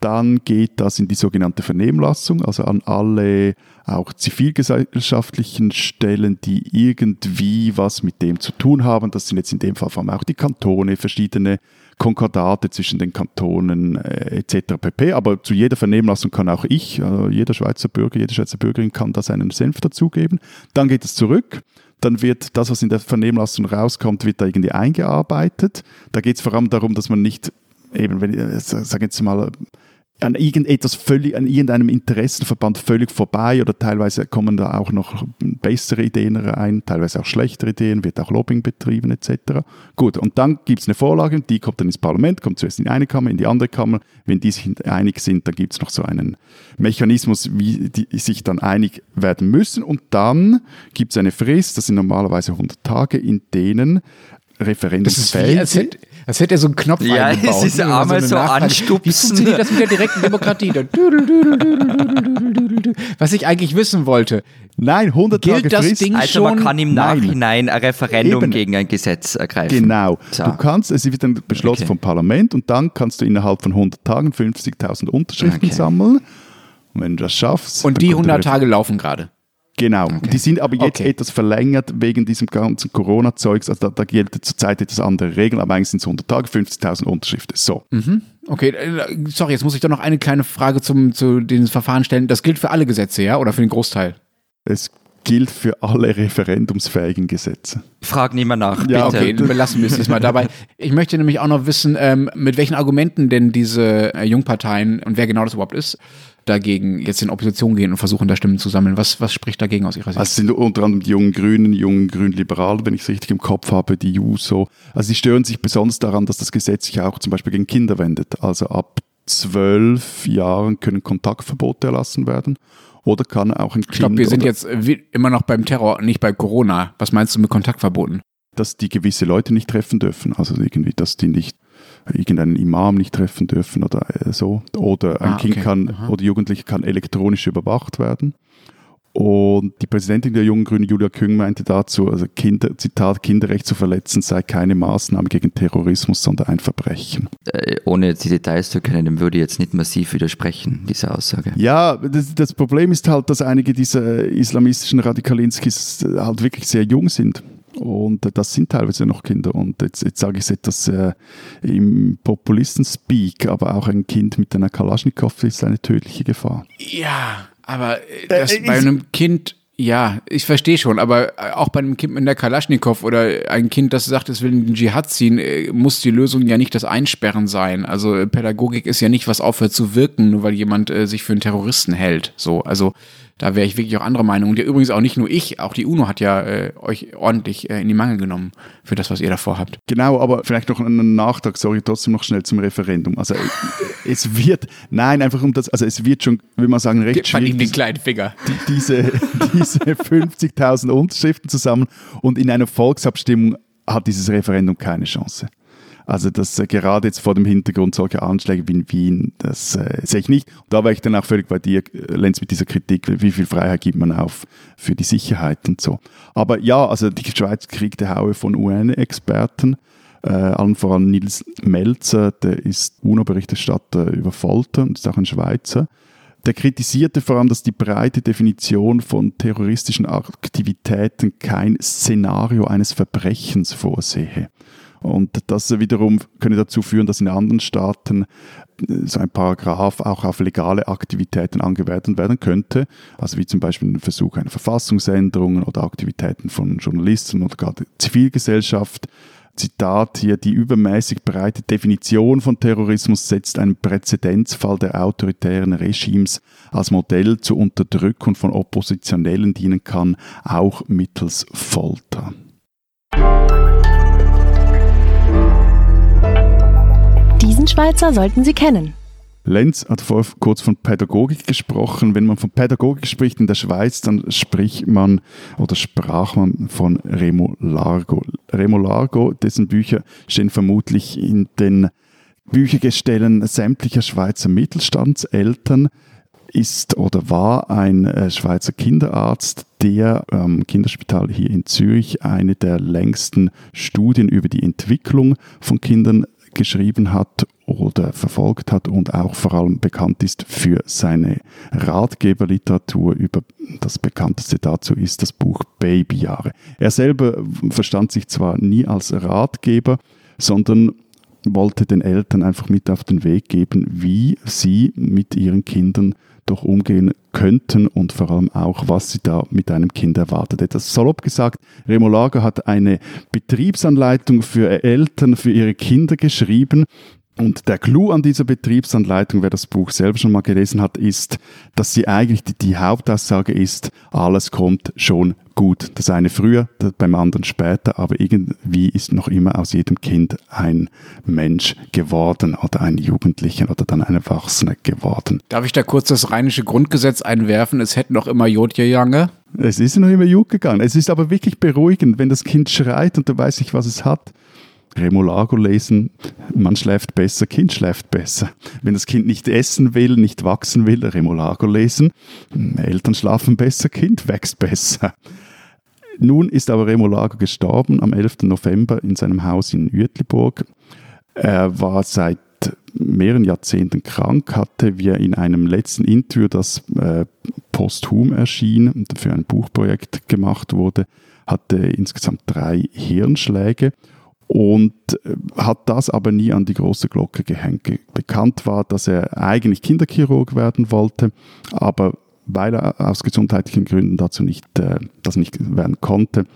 Dann geht das in die sogenannte Vernehmlassung, also an alle auch zivilgesellschaftlichen Stellen, die irgendwie was mit dem zu tun haben. Das sind jetzt in dem Fall vor allem auch die Kantone, verschiedene Konkordate zwischen den Kantonen äh, etc. pp. Aber zu jeder Vernehmlassung kann auch ich, äh, jeder Schweizer Bürger, jede Schweizer Bürgerin kann da seinen Senf dazugeben. Dann geht es zurück. Dann wird das, was in der Vernehmlassung rauskommt, wird da irgendwie eingearbeitet. Da geht es vor allem darum, dass man nicht eben, wenn ich äh, sage jetzt mal, an irgendetwas völlig, an irgendeinem Interessenverband völlig vorbei oder teilweise kommen da auch noch bessere Ideen rein, teilweise auch schlechtere Ideen, wird auch Lobbying betrieben etc. Gut, und dann gibt es eine Vorlage, die kommt dann ins Parlament, kommt zuerst in eine Kammer, in die andere Kammer. Wenn die sich einig sind, dann gibt es noch so einen Mechanismus, wie die sich dann einig werden müssen und dann gibt es eine Frist, das sind normalerweise 100 Tage, in denen Referendumsfähig sind. Als hätte er so einen Knopf ja, eingebaut. Ja, es ist ja einmal so, so anstupsen. Wie funktioniert das mit der direkten Demokratie? Was ich eigentlich wissen wollte. Nein, 100 Gilt Tage das Frist. Ding also schon? man kann im Nachhinein ein Referendum Eben. gegen ein Gesetz ergreifen. Genau. So. Du kannst, es wird dann beschlossen okay. vom Parlament und dann kannst du innerhalb von 100 Tagen 50.000 Unterschriften okay. sammeln. Und wenn du das schaffst... Und die 100 Tage laufen gerade? Genau. Okay. Die sind aber jetzt okay. etwas verlängert wegen diesem ganzen Corona-Zeugs. Also da, da gilt zurzeit etwas andere Regeln, aber eigentlich sind es 100 Tage, 50.000 Unterschriften. So. Mhm. Okay, äh, sorry, jetzt muss ich doch noch eine kleine Frage zum, zu den Verfahren stellen. Das gilt für alle Gesetze, ja? Oder für den Großteil? Es gilt für alle referendumsfähigen Gesetze. Frag niemand nach. Ja, bitte. okay, belassen wir es diesmal dabei. Ich möchte nämlich auch noch wissen, ähm, mit welchen Argumenten denn diese äh, Jungparteien und wer genau das überhaupt ist, dagegen jetzt in Opposition gehen und versuchen, da Stimmen zu sammeln. Was, was spricht dagegen aus Ihrer Sicht? Also es sind unter anderem die jungen Grünen, die jungen Grünliberalen, wenn ich es richtig im Kopf habe, die JUSO. Also sie stören sich besonders daran, dass das Gesetz sich auch zum Beispiel gegen Kinder wendet. Also ab zwölf Jahren können Kontaktverbote erlassen werden. Oder kann auch ein Kind. Ich glaube, wir sind jetzt immer noch beim Terror, nicht bei Corona. Was meinst du mit Kontaktverboten? Dass die gewisse Leute nicht treffen dürfen. Also irgendwie, dass die nicht irgendeinen Imam nicht treffen dürfen oder äh, so. Oder ein ah, Kind okay. kann Aha. oder Jugendliche kann elektronisch überwacht werden. Und die Präsidentin der Jungen Grünen, Julia Küng, meinte dazu, also Kinder, Zitat, Kinderrecht zu verletzen sei keine Maßnahme gegen Terrorismus, sondern ein Verbrechen. Äh, ohne jetzt die Details zu kennen, dem würde ich jetzt nicht massiv widersprechen, diese Aussage. Ja, das, das Problem ist halt, dass einige dieser islamistischen Radikalinskis halt wirklich sehr jung sind. Und das sind teilweise noch Kinder. Und jetzt, jetzt sage ich es etwas äh, im Populisten-Speak, aber auch ein Kind mit einer Kalaschnikow ist eine tödliche Gefahr. Ja, aber äh, das äh, bei einem Kind, ja, ich verstehe schon, aber äh, auch bei einem Kind mit einer Kalaschnikow oder ein Kind, das sagt, es will in den Dschihad ziehen, äh, muss die Lösung ja nicht das Einsperren sein. Also Pädagogik ist ja nicht, was aufhört zu wirken, nur weil jemand äh, sich für einen Terroristen hält. So, also da wäre ich wirklich auch anderer Meinung. Und ja, übrigens auch nicht nur ich, auch die UNO hat ja äh, euch ordentlich äh, in die Mangel genommen für das, was ihr davor habt. Genau, aber vielleicht noch einen Nachtrag, sorry, trotzdem noch schnell zum Referendum. Also äh, es wird, nein, einfach um das, also es wird schon, will man sagen, recht schwierig. ihm den kleinen Finger. Die, diese diese 50.000 Unterschriften zusammen und in einer Volksabstimmung hat dieses Referendum keine Chance. Also das äh, gerade jetzt vor dem Hintergrund solcher Anschläge wie in Wien, das äh, sehe ich nicht. Und da war ich dann auch völlig bei dir, äh, Lenz, mit dieser Kritik, wie viel Freiheit gibt man auf für die Sicherheit und so. Aber ja, also die Schweiz kriegt die Haue von UN-Experten. Äh, allen voran Nils Melzer, der ist UNO-Berichterstatter über Folter und ist auch ein Schweizer. Der kritisierte vor allem, dass die breite Definition von terroristischen Aktivitäten kein Szenario eines Verbrechens vorsehe. Und das wiederum könnte dazu führen, dass in anderen Staaten äh, so ein Paragraph auch auf legale Aktivitäten angewendet werden könnte, also wie zum Beispiel ein Versuch einer Verfassungsänderung oder Aktivitäten von Journalisten oder gar der Zivilgesellschaft. Zitat hier, die übermäßig breite Definition von Terrorismus setzt einen Präzedenzfall der autoritären Regimes als Modell zur Unterdrückung von Oppositionellen dienen kann, auch mittels Folter. Diesen Schweizer sollten Sie kennen. Lenz hat vorher kurz von Pädagogik gesprochen. Wenn man von Pädagogik spricht in der Schweiz, dann spricht man oder sprach man von Remo Largo. Remo Largo, dessen Bücher stehen vermutlich in den Büchergestellen sämtlicher Schweizer Mittelstandseltern, ist oder war ein äh, Schweizer Kinderarzt, der am Kinderspital hier in Zürich eine der längsten Studien über die Entwicklung von Kindern geschrieben hat oder verfolgt hat und auch vor allem bekannt ist für seine Ratgeberliteratur. Über das bekannteste dazu ist das Buch Babyjahre. Er selber verstand sich zwar nie als Ratgeber, sondern wollte den Eltern einfach mit auf den Weg geben, wie sie mit ihren Kindern doch umgehen könnten und vor allem auch, was sie da mit einem Kind erwartet. Etwas salopp gesagt, Remo Lager hat eine Betriebsanleitung für Eltern, für ihre Kinder geschrieben, und der Clou an dieser Betriebsanleitung, wer das Buch selber schon mal gelesen hat, ist, dass sie eigentlich die, die Hauptaussage ist, alles kommt schon gut. Das eine früher, das beim anderen später, aber irgendwie ist noch immer aus jedem Kind ein Mensch geworden oder ein Jugendlicher oder dann ein Erwachsener geworden. Darf ich da kurz das rheinische Grundgesetz einwerfen? Es hätte noch immer Jod gegangen. Es ist noch immer Jod gegangen. Es ist aber wirklich beruhigend, wenn das Kind schreit und du weißt nicht, was es hat Remolago lesen, man schläft besser, Kind schläft besser. Wenn das Kind nicht essen will, nicht wachsen will, Remolago lesen, Eltern schlafen besser, Kind wächst besser. Nun ist aber Remolago gestorben am 11. November in seinem Haus in Uetliburg. Er war seit mehreren Jahrzehnten krank, hatte, wie er in einem letzten Interview, das äh, posthum erschien und für ein Buchprojekt gemacht wurde, hatte insgesamt drei Hirnschläge und äh, hat das aber nie an die große Glocke gehängt. Bekannt war, dass er eigentlich Kinderchirurg werden wollte, aber weil er aus gesundheitlichen Gründen dazu nicht, äh, das nicht werden konnte,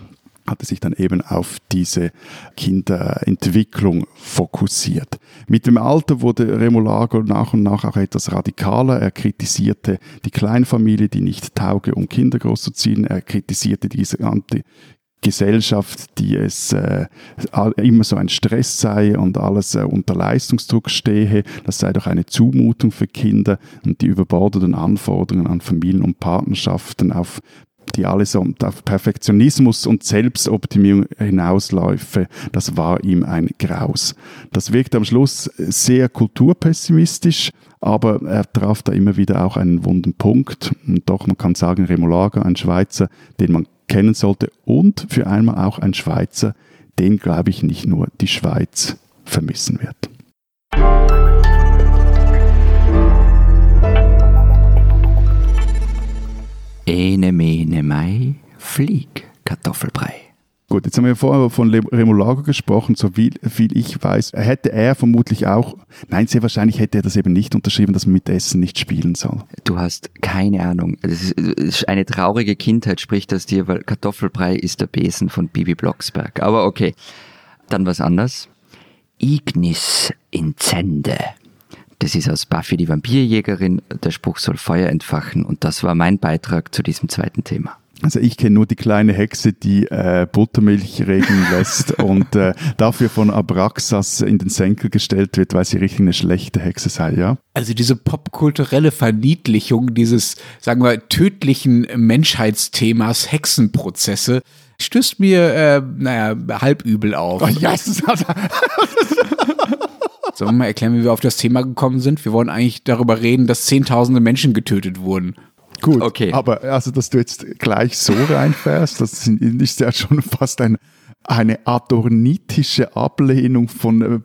hatte sich dann eben auf diese Kinderentwicklung fokussiert. Mit dem Alter wurde Remolago nach und nach auch etwas radikaler. Er kritisierte die Kleinfamilie, die nicht tauge, um Kinder großzuziehen. Er kritisierte diese ganze Gesellschaft, die es äh, immer so ein Stress sei und alles äh, unter Leistungsdruck stehe. Das sei doch eine Zumutung für Kinder und die überbordeten Anforderungen an Familien und Partnerschaften auf die alles auf Perfektionismus und Selbstoptimierung hinausläufe, das war ihm ein Graus. Das wirkte am Schluss sehr kulturpessimistisch, aber er traf da immer wieder auch einen wunden Punkt. Und doch, man kann sagen, Remolaga, ein Schweizer, den man kennen sollte und für einmal auch ein Schweizer, den, glaube ich, nicht nur die Schweiz vermissen wird. Ene, mene, mai, flieg, Kartoffelbrei. Gut, jetzt haben wir vorher von Remolago gesprochen, so viel, viel ich weiß. Hätte er vermutlich auch, nein, sehr wahrscheinlich hätte er das eben nicht unterschrieben, dass man mit Essen nicht spielen soll. Du hast keine Ahnung. Das ist, eine traurige Kindheit, spricht das dir, weil Kartoffelbrei ist der Besen von Bibi Blocksberg. Aber okay, dann was anderes. Ignis Incende. Das ist aus Buffy die Vampirjägerin. Der Spruch soll Feuer entfachen und das war mein Beitrag zu diesem zweiten Thema. Also ich kenne nur die kleine Hexe, die äh, Buttermilch regnen lässt und äh, dafür von Abraxas in den Senkel gestellt wird, weil sie richtig eine schlechte Hexe sei, ja? Also diese popkulturelle Verniedlichung dieses, sagen wir, tödlichen Menschheitsthemas Hexenprozesse stößt mir, äh, naja, halb übel auf. Oh, yes. Sollen wir mal erklären, wie wir auf das Thema gekommen sind? Wir wollen eigentlich darüber reden, dass zehntausende Menschen getötet wurden. Gut, okay. aber also, dass du jetzt gleich so reinfährst, das ist ja schon fast ein, eine adornitische Ablehnung von äh,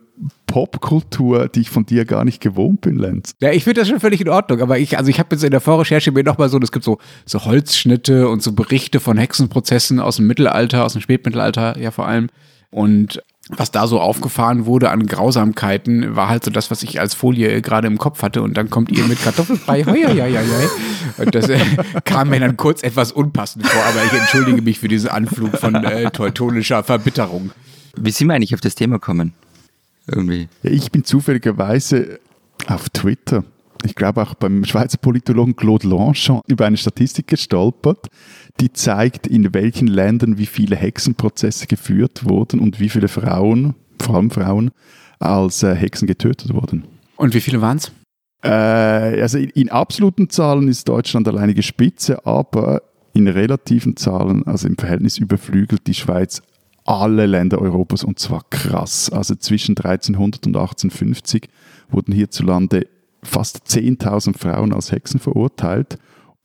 Popkultur, die ich von dir gar nicht gewohnt bin, Lenz. Ja, ich finde das schon völlig in Ordnung, aber ich, also ich habe jetzt in der Vorrecherche mir nochmal so, es gibt so, so Holzschnitte und so Berichte von Hexenprozessen aus dem Mittelalter, aus dem Spätmittelalter ja vor allem. Und was da so aufgefahren wurde an Grausamkeiten, war halt so das, was ich als Folie gerade im Kopf hatte. Und dann kommt ihr mit Kartoffelbrei. Hoi, hoi, hoi, hoi. Und das äh, kam mir dann kurz etwas unpassend vor, aber ich entschuldige mich für diesen Anflug von äh, teutonischer Verbitterung. Wie sind wir eigentlich auf das Thema gekommen? Irgendwie. Ja, ich bin zufälligerweise auf Twitter ich glaube auch beim Schweizer Politologen Claude Lanchon über eine Statistik gestolpert, die zeigt, in welchen Ländern wie viele Hexenprozesse geführt wurden und wie viele Frauen, vor allem Frauen, als äh, Hexen getötet wurden. Und wie viele waren es? Äh, also in, in, absoluten Zahlen ist Deutschland alleinige Spitze, aber in relativen Zahlen, also im Verhältnis überflügelt die Schweiz alle Länder Europas und zwar krass. Also zwischen 1300 und 1850 wurden hierzulande fast 10.000 Frauen als Hexen verurteilt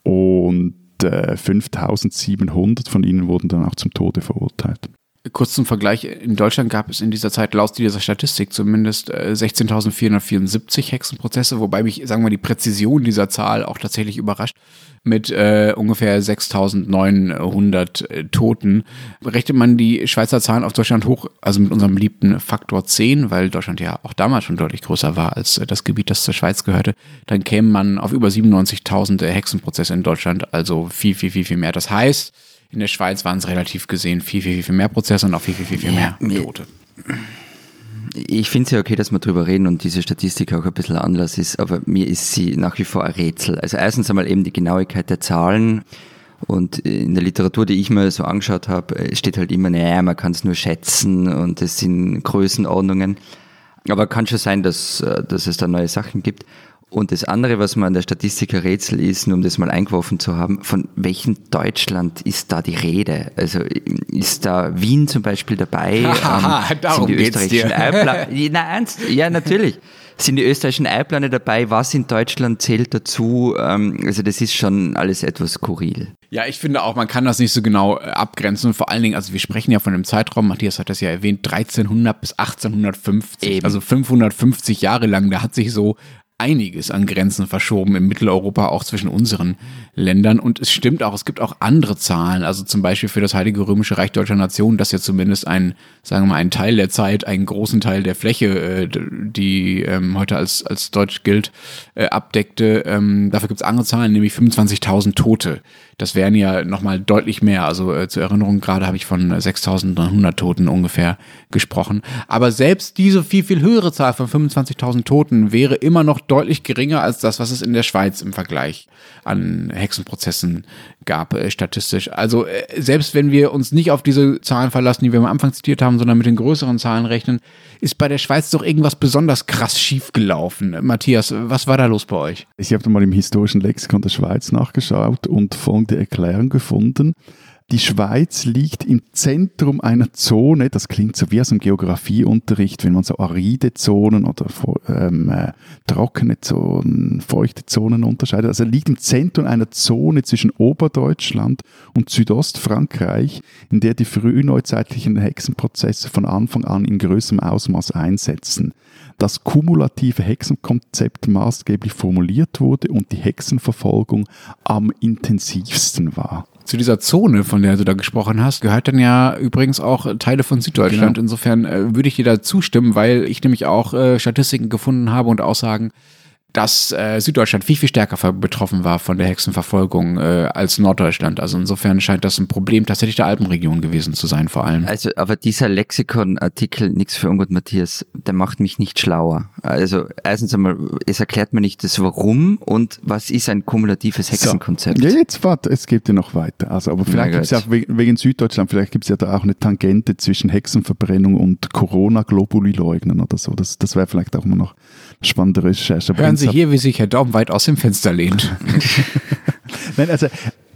und äh, 5.700 von ihnen wurden dann auch zum Tode verurteilt. Kurz zum Vergleich, in Deutschland gab es in dieser Zeit laut dieser Statistik zumindest 16.474 äh, Hexenprozesse, wobei mich, sagen wir, die Präzision dieser Zahl auch tatsächlich überrascht. Mit äh, ungefähr 6.900 äh, Toten. Rechnet man die Schweizer Zahlen auf Deutschland hoch, also mit unserem beliebten Faktor 10, weil Deutschland ja auch damals schon deutlich größer war als äh, das Gebiet, das zur Schweiz gehörte, dann käme man auf über 97.000 Hexenprozesse in Deutschland, also viel, viel, viel, viel mehr. Das heißt, in der Schweiz waren es relativ gesehen viel, viel, viel mehr Prozesse und auch viel, viel, viel, viel mehr Tote. Ich finde es ja okay, dass wir drüber reden und diese Statistik auch ein bisschen Anlass ist, aber mir ist sie nach wie vor ein Rätsel. Also erstens einmal eben die Genauigkeit der Zahlen. Und in der Literatur, die ich mir so angeschaut habe, steht halt immer, naja, man kann es nur schätzen und es sind Größenordnungen. Aber kann schon sein, dass, dass es da neue Sachen gibt. Und das andere, was man an der Statistik ein Rätsel ist, nur um das mal eingeworfen zu haben, von welchem Deutschland ist da die Rede? Also ist da Wien zum Beispiel dabei? ähm, Darum sind die österreichischen dir. Eipla Na, ernst? Ja, natürlich. Sind die österreichischen Eipläne dabei? Was in Deutschland zählt dazu? Ähm, also das ist schon alles etwas skurril. Ja, ich finde auch, man kann das nicht so genau äh, abgrenzen. Und vor allen Dingen, also wir sprechen ja von einem Zeitraum, Matthias hat das ja erwähnt, 1300 bis 1850, Eben. also 550 Jahre lang. Da hat sich so einiges an Grenzen verschoben in Mitteleuropa, auch zwischen unseren Ländern. Und es stimmt auch, es gibt auch andere Zahlen. Also zum Beispiel für das Heilige Römische Reich Deutscher Nation, das ja zumindest ein, sagen wir mal, einen Teil der Zeit, einen großen Teil der Fläche, äh, die ähm, heute als, als deutsch gilt, äh, abdeckte. Ähm, dafür gibt es andere Zahlen, nämlich 25.000 Tote. Das wären ja nochmal deutlich mehr. Also äh, zur Erinnerung, gerade habe ich von 6.900 Toten ungefähr gesprochen. Aber selbst diese viel, viel höhere Zahl von 25.000 Toten wäre immer noch deutlich geringer als das, was es in der Schweiz im Vergleich an Hexenprozessen gab, äh, statistisch. Also äh, selbst wenn wir uns nicht auf diese Zahlen verlassen, die wir am Anfang zitiert haben, sondern mit den größeren Zahlen rechnen, ist bei der Schweiz doch irgendwas besonders krass schiefgelaufen. Matthias, was war da los bei euch? Ich habe mal im historischen Lexikon der Schweiz nachgeschaut und folgende Erklärung gefunden. Die Schweiz liegt im Zentrum einer Zone, das klingt so wie aus dem Geografieunterricht, wenn man so aride Zonen oder ähm, äh, trockene Zonen, feuchte Zonen unterscheidet. Also liegt im Zentrum einer Zone zwischen Oberdeutschland und Südostfrankreich, in der die frühneuzeitlichen Hexenprozesse von Anfang an in größerem Ausmaß einsetzen. Das kumulative Hexenkonzept maßgeblich formuliert wurde und die Hexenverfolgung am intensivsten war. Zu dieser Zone, von der du da gesprochen hast, gehört dann ja übrigens auch Teile von Süddeutschland. Genau. Insofern äh, würde ich dir da zustimmen, weil ich nämlich auch äh, Statistiken gefunden habe und Aussagen, dass äh, Süddeutschland viel, viel stärker betroffen war von der Hexenverfolgung äh, als Norddeutschland. Also insofern scheint das ein Problem tatsächlich der Alpenregion gewesen zu sein, vor allem. Also, aber dieser Lexikon-Artikel, nix für ungut, Matthias, der macht mich nicht schlauer. Also, erstens einmal, es erklärt mir nicht das Warum und was ist ein kumulatives Hexenkonzept. Ja, jetzt warte, es geht ja noch weiter. Also, aber vielleicht gibt es ja auch wegen, wegen Süddeutschland, vielleicht gibt es ja da auch eine Tangente zwischen Hexenverbrennung und Corona-Globuli-Leugnen oder so. Das, das wäre vielleicht auch mal noch spannende Recherche. Hören Sie hier, wie sich Herr Daum weit aus dem Fenster lehnt. Nein, also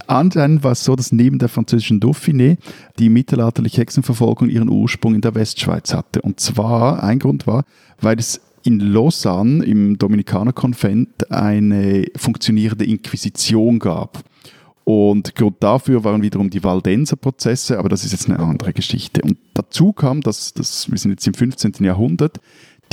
anscheinend war es so, dass neben der französischen Dauphiné die mittelalterliche Hexenverfolgung ihren Ursprung in der Westschweiz hatte. Und zwar, ein Grund war, weil es in Lausanne im Dominikanerkonvent eine funktionierende Inquisition gab. Und Grund dafür waren wiederum die Waldenser-Prozesse, aber das ist jetzt eine andere Geschichte. Und dazu kam, dass, dass wir sind jetzt im 15. Jahrhundert,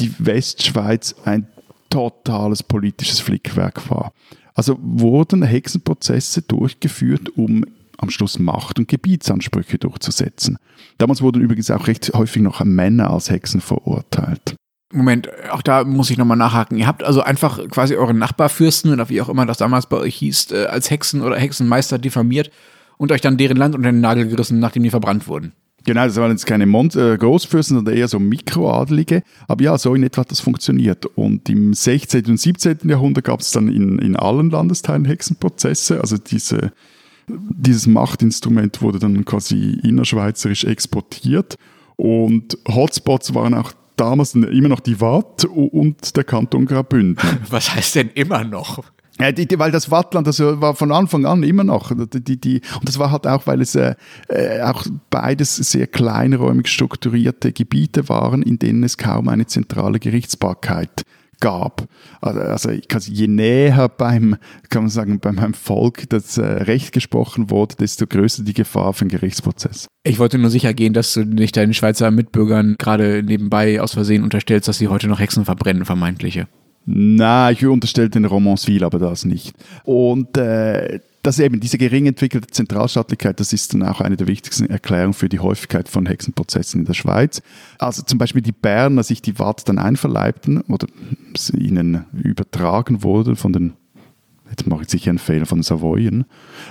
die Westschweiz ein totales politisches Flickwerk war. Also wurden Hexenprozesse durchgeführt, um am Schluss Macht- und Gebietsansprüche durchzusetzen. Damals wurden übrigens auch recht häufig noch Männer als Hexen verurteilt. Moment, auch da muss ich nochmal nachhaken. Ihr habt also einfach quasi euren Nachbarfürsten oder wie auch immer das damals bei euch hieß, äh, als Hexen oder Hexenmeister diffamiert und euch dann deren Land unter den Nagel gerissen, nachdem die verbrannt wurden. Genau, das waren jetzt keine äh, Großfürsten, sondern eher so Mikroadelige. Aber ja, so in etwa hat das funktioniert. Und im 16. und 17. Jahrhundert gab es dann in, in allen Landesteilen Hexenprozesse. Also diese, dieses Machtinstrument wurde dann quasi innerschweizerisch exportiert. Und Hotspots waren auch damals immer noch die Watt und der Kanton Graubünden. Was heißt denn immer noch? Ja, die, die, weil das Wattland, das war von Anfang an immer noch. Die, die, und das war halt auch, weil es äh, äh, auch beides sehr kleinräumig strukturierte Gebiete waren, in denen es kaum eine zentrale Gerichtsbarkeit gab. Also, also je näher beim, kann man sagen, beim Volk das äh, Recht gesprochen wurde, desto größer die Gefahr für einen Gerichtsprozess. Ich wollte nur sicher gehen, dass du nicht deinen Schweizer Mitbürgern gerade nebenbei aus Versehen unterstellst, dass sie heute noch Hexen verbrennen, vermeintliche. Na, ich unterstelle den Romanceville, aber das nicht. Und äh, das eben, diese gering entwickelte Zentralstaatlichkeit, das ist dann auch eine der wichtigsten Erklärungen für die Häufigkeit von Hexenprozessen in der Schweiz. Also zum Beispiel die Berner sich die Watt dann einverleibten oder ihnen übertragen wurde von den jetzt mache ich sicher einen Fehler von Savoyen,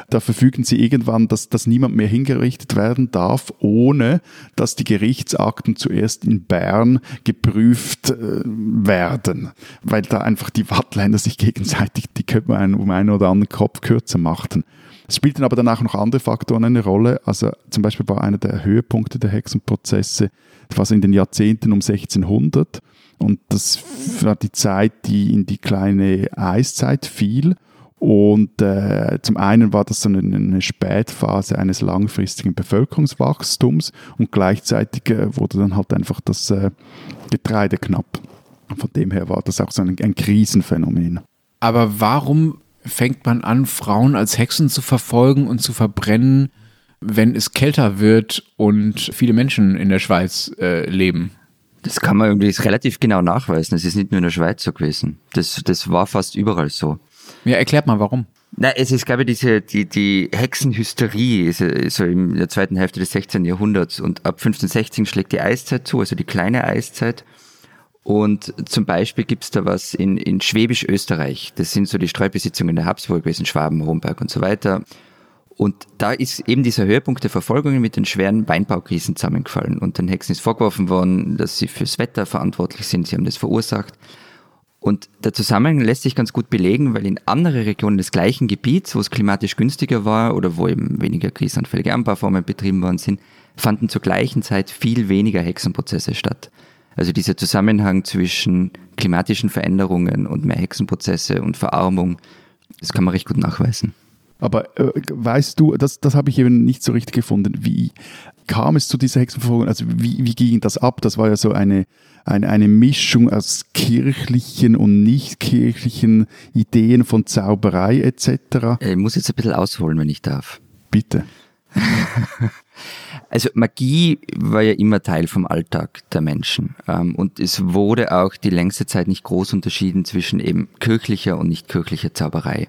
da verfügen sie irgendwann, dass, dass niemand mehr hingerichtet werden darf, ohne dass die Gerichtsakten zuerst in Bern geprüft äh, werden, weil da einfach die Wattländer sich gegenseitig die Köpfe ein, um einen oder anderen Kopf kürzer machten. Es spielten aber dann auch noch andere Faktoren eine Rolle. Also zum Beispiel war einer der Höhepunkte der Hexenprozesse, war so in den Jahrzehnten um 1600. Und das war die Zeit, die in die kleine Eiszeit fiel. Und äh, zum einen war das so eine, eine, Spätphase eines langfristigen Bevölkerungswachstums und gleichzeitig äh, wurde dann halt einfach das äh, Getreide knapp. Von dem her war das auch so ein, ein Krisenphänomen. Aber warum fängt man an, Frauen als Hexen zu verfolgen und zu verbrennen, wenn es kälter wird und viele Menschen in der Schweiz äh, leben? Das kann man irgendwie relativ genau nachweisen. Es ist nicht nur in der Schweiz so gewesen. Das, das war fast überall so. Ja, erklärt mal warum. Na, es ist, glaube ich, diese, die, die Hexenhysterie ist so in der zweiten Hälfte des 16. Jahrhunderts und ab 1516 schlägt die Eiszeit zu, also die kleine Eiszeit. Und zum Beispiel gibt's da was in, in Schwäbisch-Österreich. Das sind so die Streubesitzungen der Habsburg gewesen, Schwaben, Romberg und so weiter. Und da ist eben dieser Höhepunkt der Verfolgungen mit den schweren Weinbaukrisen zusammengefallen. Und den Hexen ist vorgeworfen worden, dass sie fürs Wetter verantwortlich sind. Sie haben das verursacht. Und der Zusammenhang lässt sich ganz gut belegen, weil in andere Regionen des gleichen Gebiets, wo es klimatisch günstiger war oder wo eben weniger krisenanfällige Anbauformen betrieben worden sind, fanden zur gleichen Zeit viel weniger Hexenprozesse statt. Also dieser Zusammenhang zwischen klimatischen Veränderungen und mehr Hexenprozesse und Verarmung, das kann man recht gut nachweisen. Aber äh, weißt du, das, das habe ich eben nicht so richtig gefunden. Wie kam es zu dieser Hexenverfolgung? Also wie, wie ging das ab? Das war ja so eine, eine, eine Mischung aus kirchlichen und nicht kirchlichen Ideen von Zauberei etc. Ich muss jetzt ein bisschen ausholen, wenn ich darf. Bitte. Also Magie war ja immer Teil vom Alltag der Menschen. Ähm, und es wurde auch die längste Zeit nicht groß unterschieden zwischen eben kirchlicher und nicht kirchlicher Zauberei.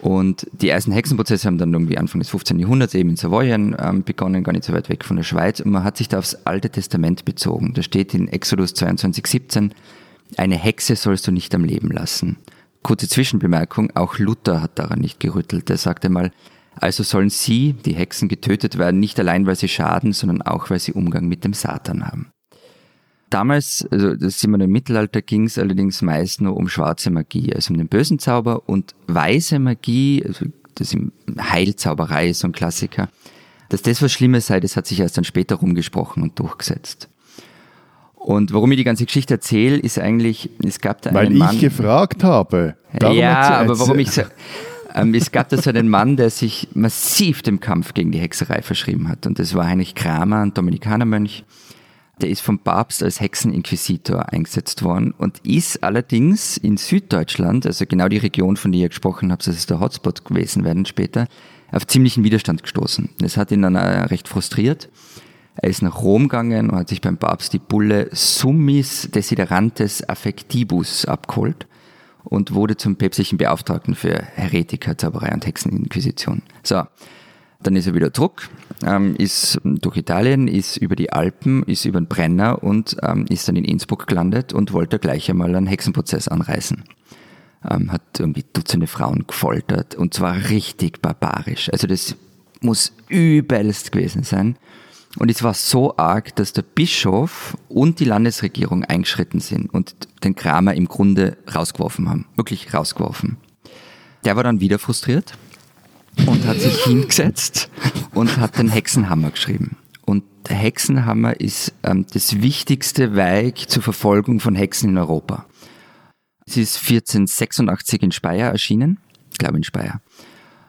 Und die ersten Hexenprozesse haben dann irgendwie Anfang des 15. Jahrhunderts eben in Savoyen ähm, begonnen, gar nicht so weit weg von der Schweiz. Und man hat sich da aufs Alte Testament bezogen. Da steht in Exodus 22, 17, eine Hexe sollst du nicht am Leben lassen. Kurze Zwischenbemerkung, auch Luther hat daran nicht gerüttelt. Er sagte mal, also sollen sie, die Hexen, getötet werden, nicht allein, weil sie schaden, sondern auch, weil sie Umgang mit dem Satan haben. Damals, also das sind wir im Mittelalter, ging es allerdings meist nur um schwarze Magie, also um den bösen Zauber und weiße Magie, also das ist Heilzauberei ist so ein Klassiker. Dass das was Schlimmes sei, das hat sich erst dann später rumgesprochen und durchgesetzt. Und warum ich die ganze Geschichte erzähle, ist eigentlich, es gab da einen Weil Mann. ich gefragt habe. Ja, aber warum ich so, ähm, es gab da so einen Mann, der sich massiv dem Kampf gegen die Hexerei verschrieben hat. Und das war Heinrich Kramer, ein Dominikanermönch. Der ist vom Papst als Hexeninquisitor eingesetzt worden und ist allerdings in Süddeutschland, also genau die Region, von der ihr gesprochen habt, das ist der Hotspot gewesen werden später, auf ziemlichen Widerstand gestoßen. Das hat ihn dann recht frustriert. Er ist nach Rom gegangen und hat sich beim Papst die Bulle Summis Desiderantes Affectibus abgeholt und wurde zum päpstlichen Beauftragten für Heretiker, Zauberei und Hexeninquisition. So, dann ist er wieder zurück, ähm, ist durch Italien, ist über die Alpen, ist über den Brenner und ähm, ist dann in Innsbruck gelandet und wollte gleich einmal einen Hexenprozess anreißen. Ähm, hat irgendwie Dutzende Frauen gefoltert und zwar richtig barbarisch. Also das muss übelst gewesen sein. Und es war so arg, dass der Bischof und die Landesregierung eingeschritten sind und den Kramer im Grunde rausgeworfen haben. Wirklich rausgeworfen. Der war dann wieder frustriert und hat sich hingesetzt und hat den Hexenhammer geschrieben. Und der Hexenhammer ist ähm, das wichtigste Werk zur Verfolgung von Hexen in Europa. Es ist 1486 in Speyer erschienen, ich glaube in Speyer,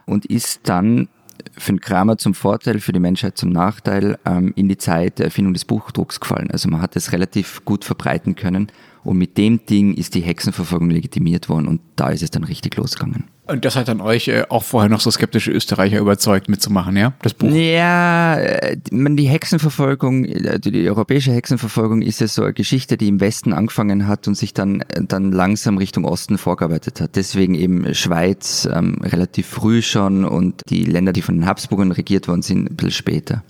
und ist dann für den Kramer zum Vorteil, für die Menschheit zum Nachteil ähm, in die Zeit der Erfindung des Buchdrucks gefallen. Also man hat es relativ gut verbreiten können und mit dem Ding ist die Hexenverfolgung legitimiert worden und da ist es dann richtig losgegangen. Und das hat dann euch äh, auch vorher noch so skeptische Österreicher überzeugt mitzumachen, ja? Das Buch. Ja, äh, die Hexenverfolgung, äh, die europäische Hexenverfolgung ist ja so eine Geschichte, die im Westen angefangen hat und sich dann, dann langsam Richtung Osten vorgearbeitet hat. Deswegen eben Schweiz ähm, relativ früh schon und die Länder, die von den Habsburgern regiert worden sind, ein bisschen später.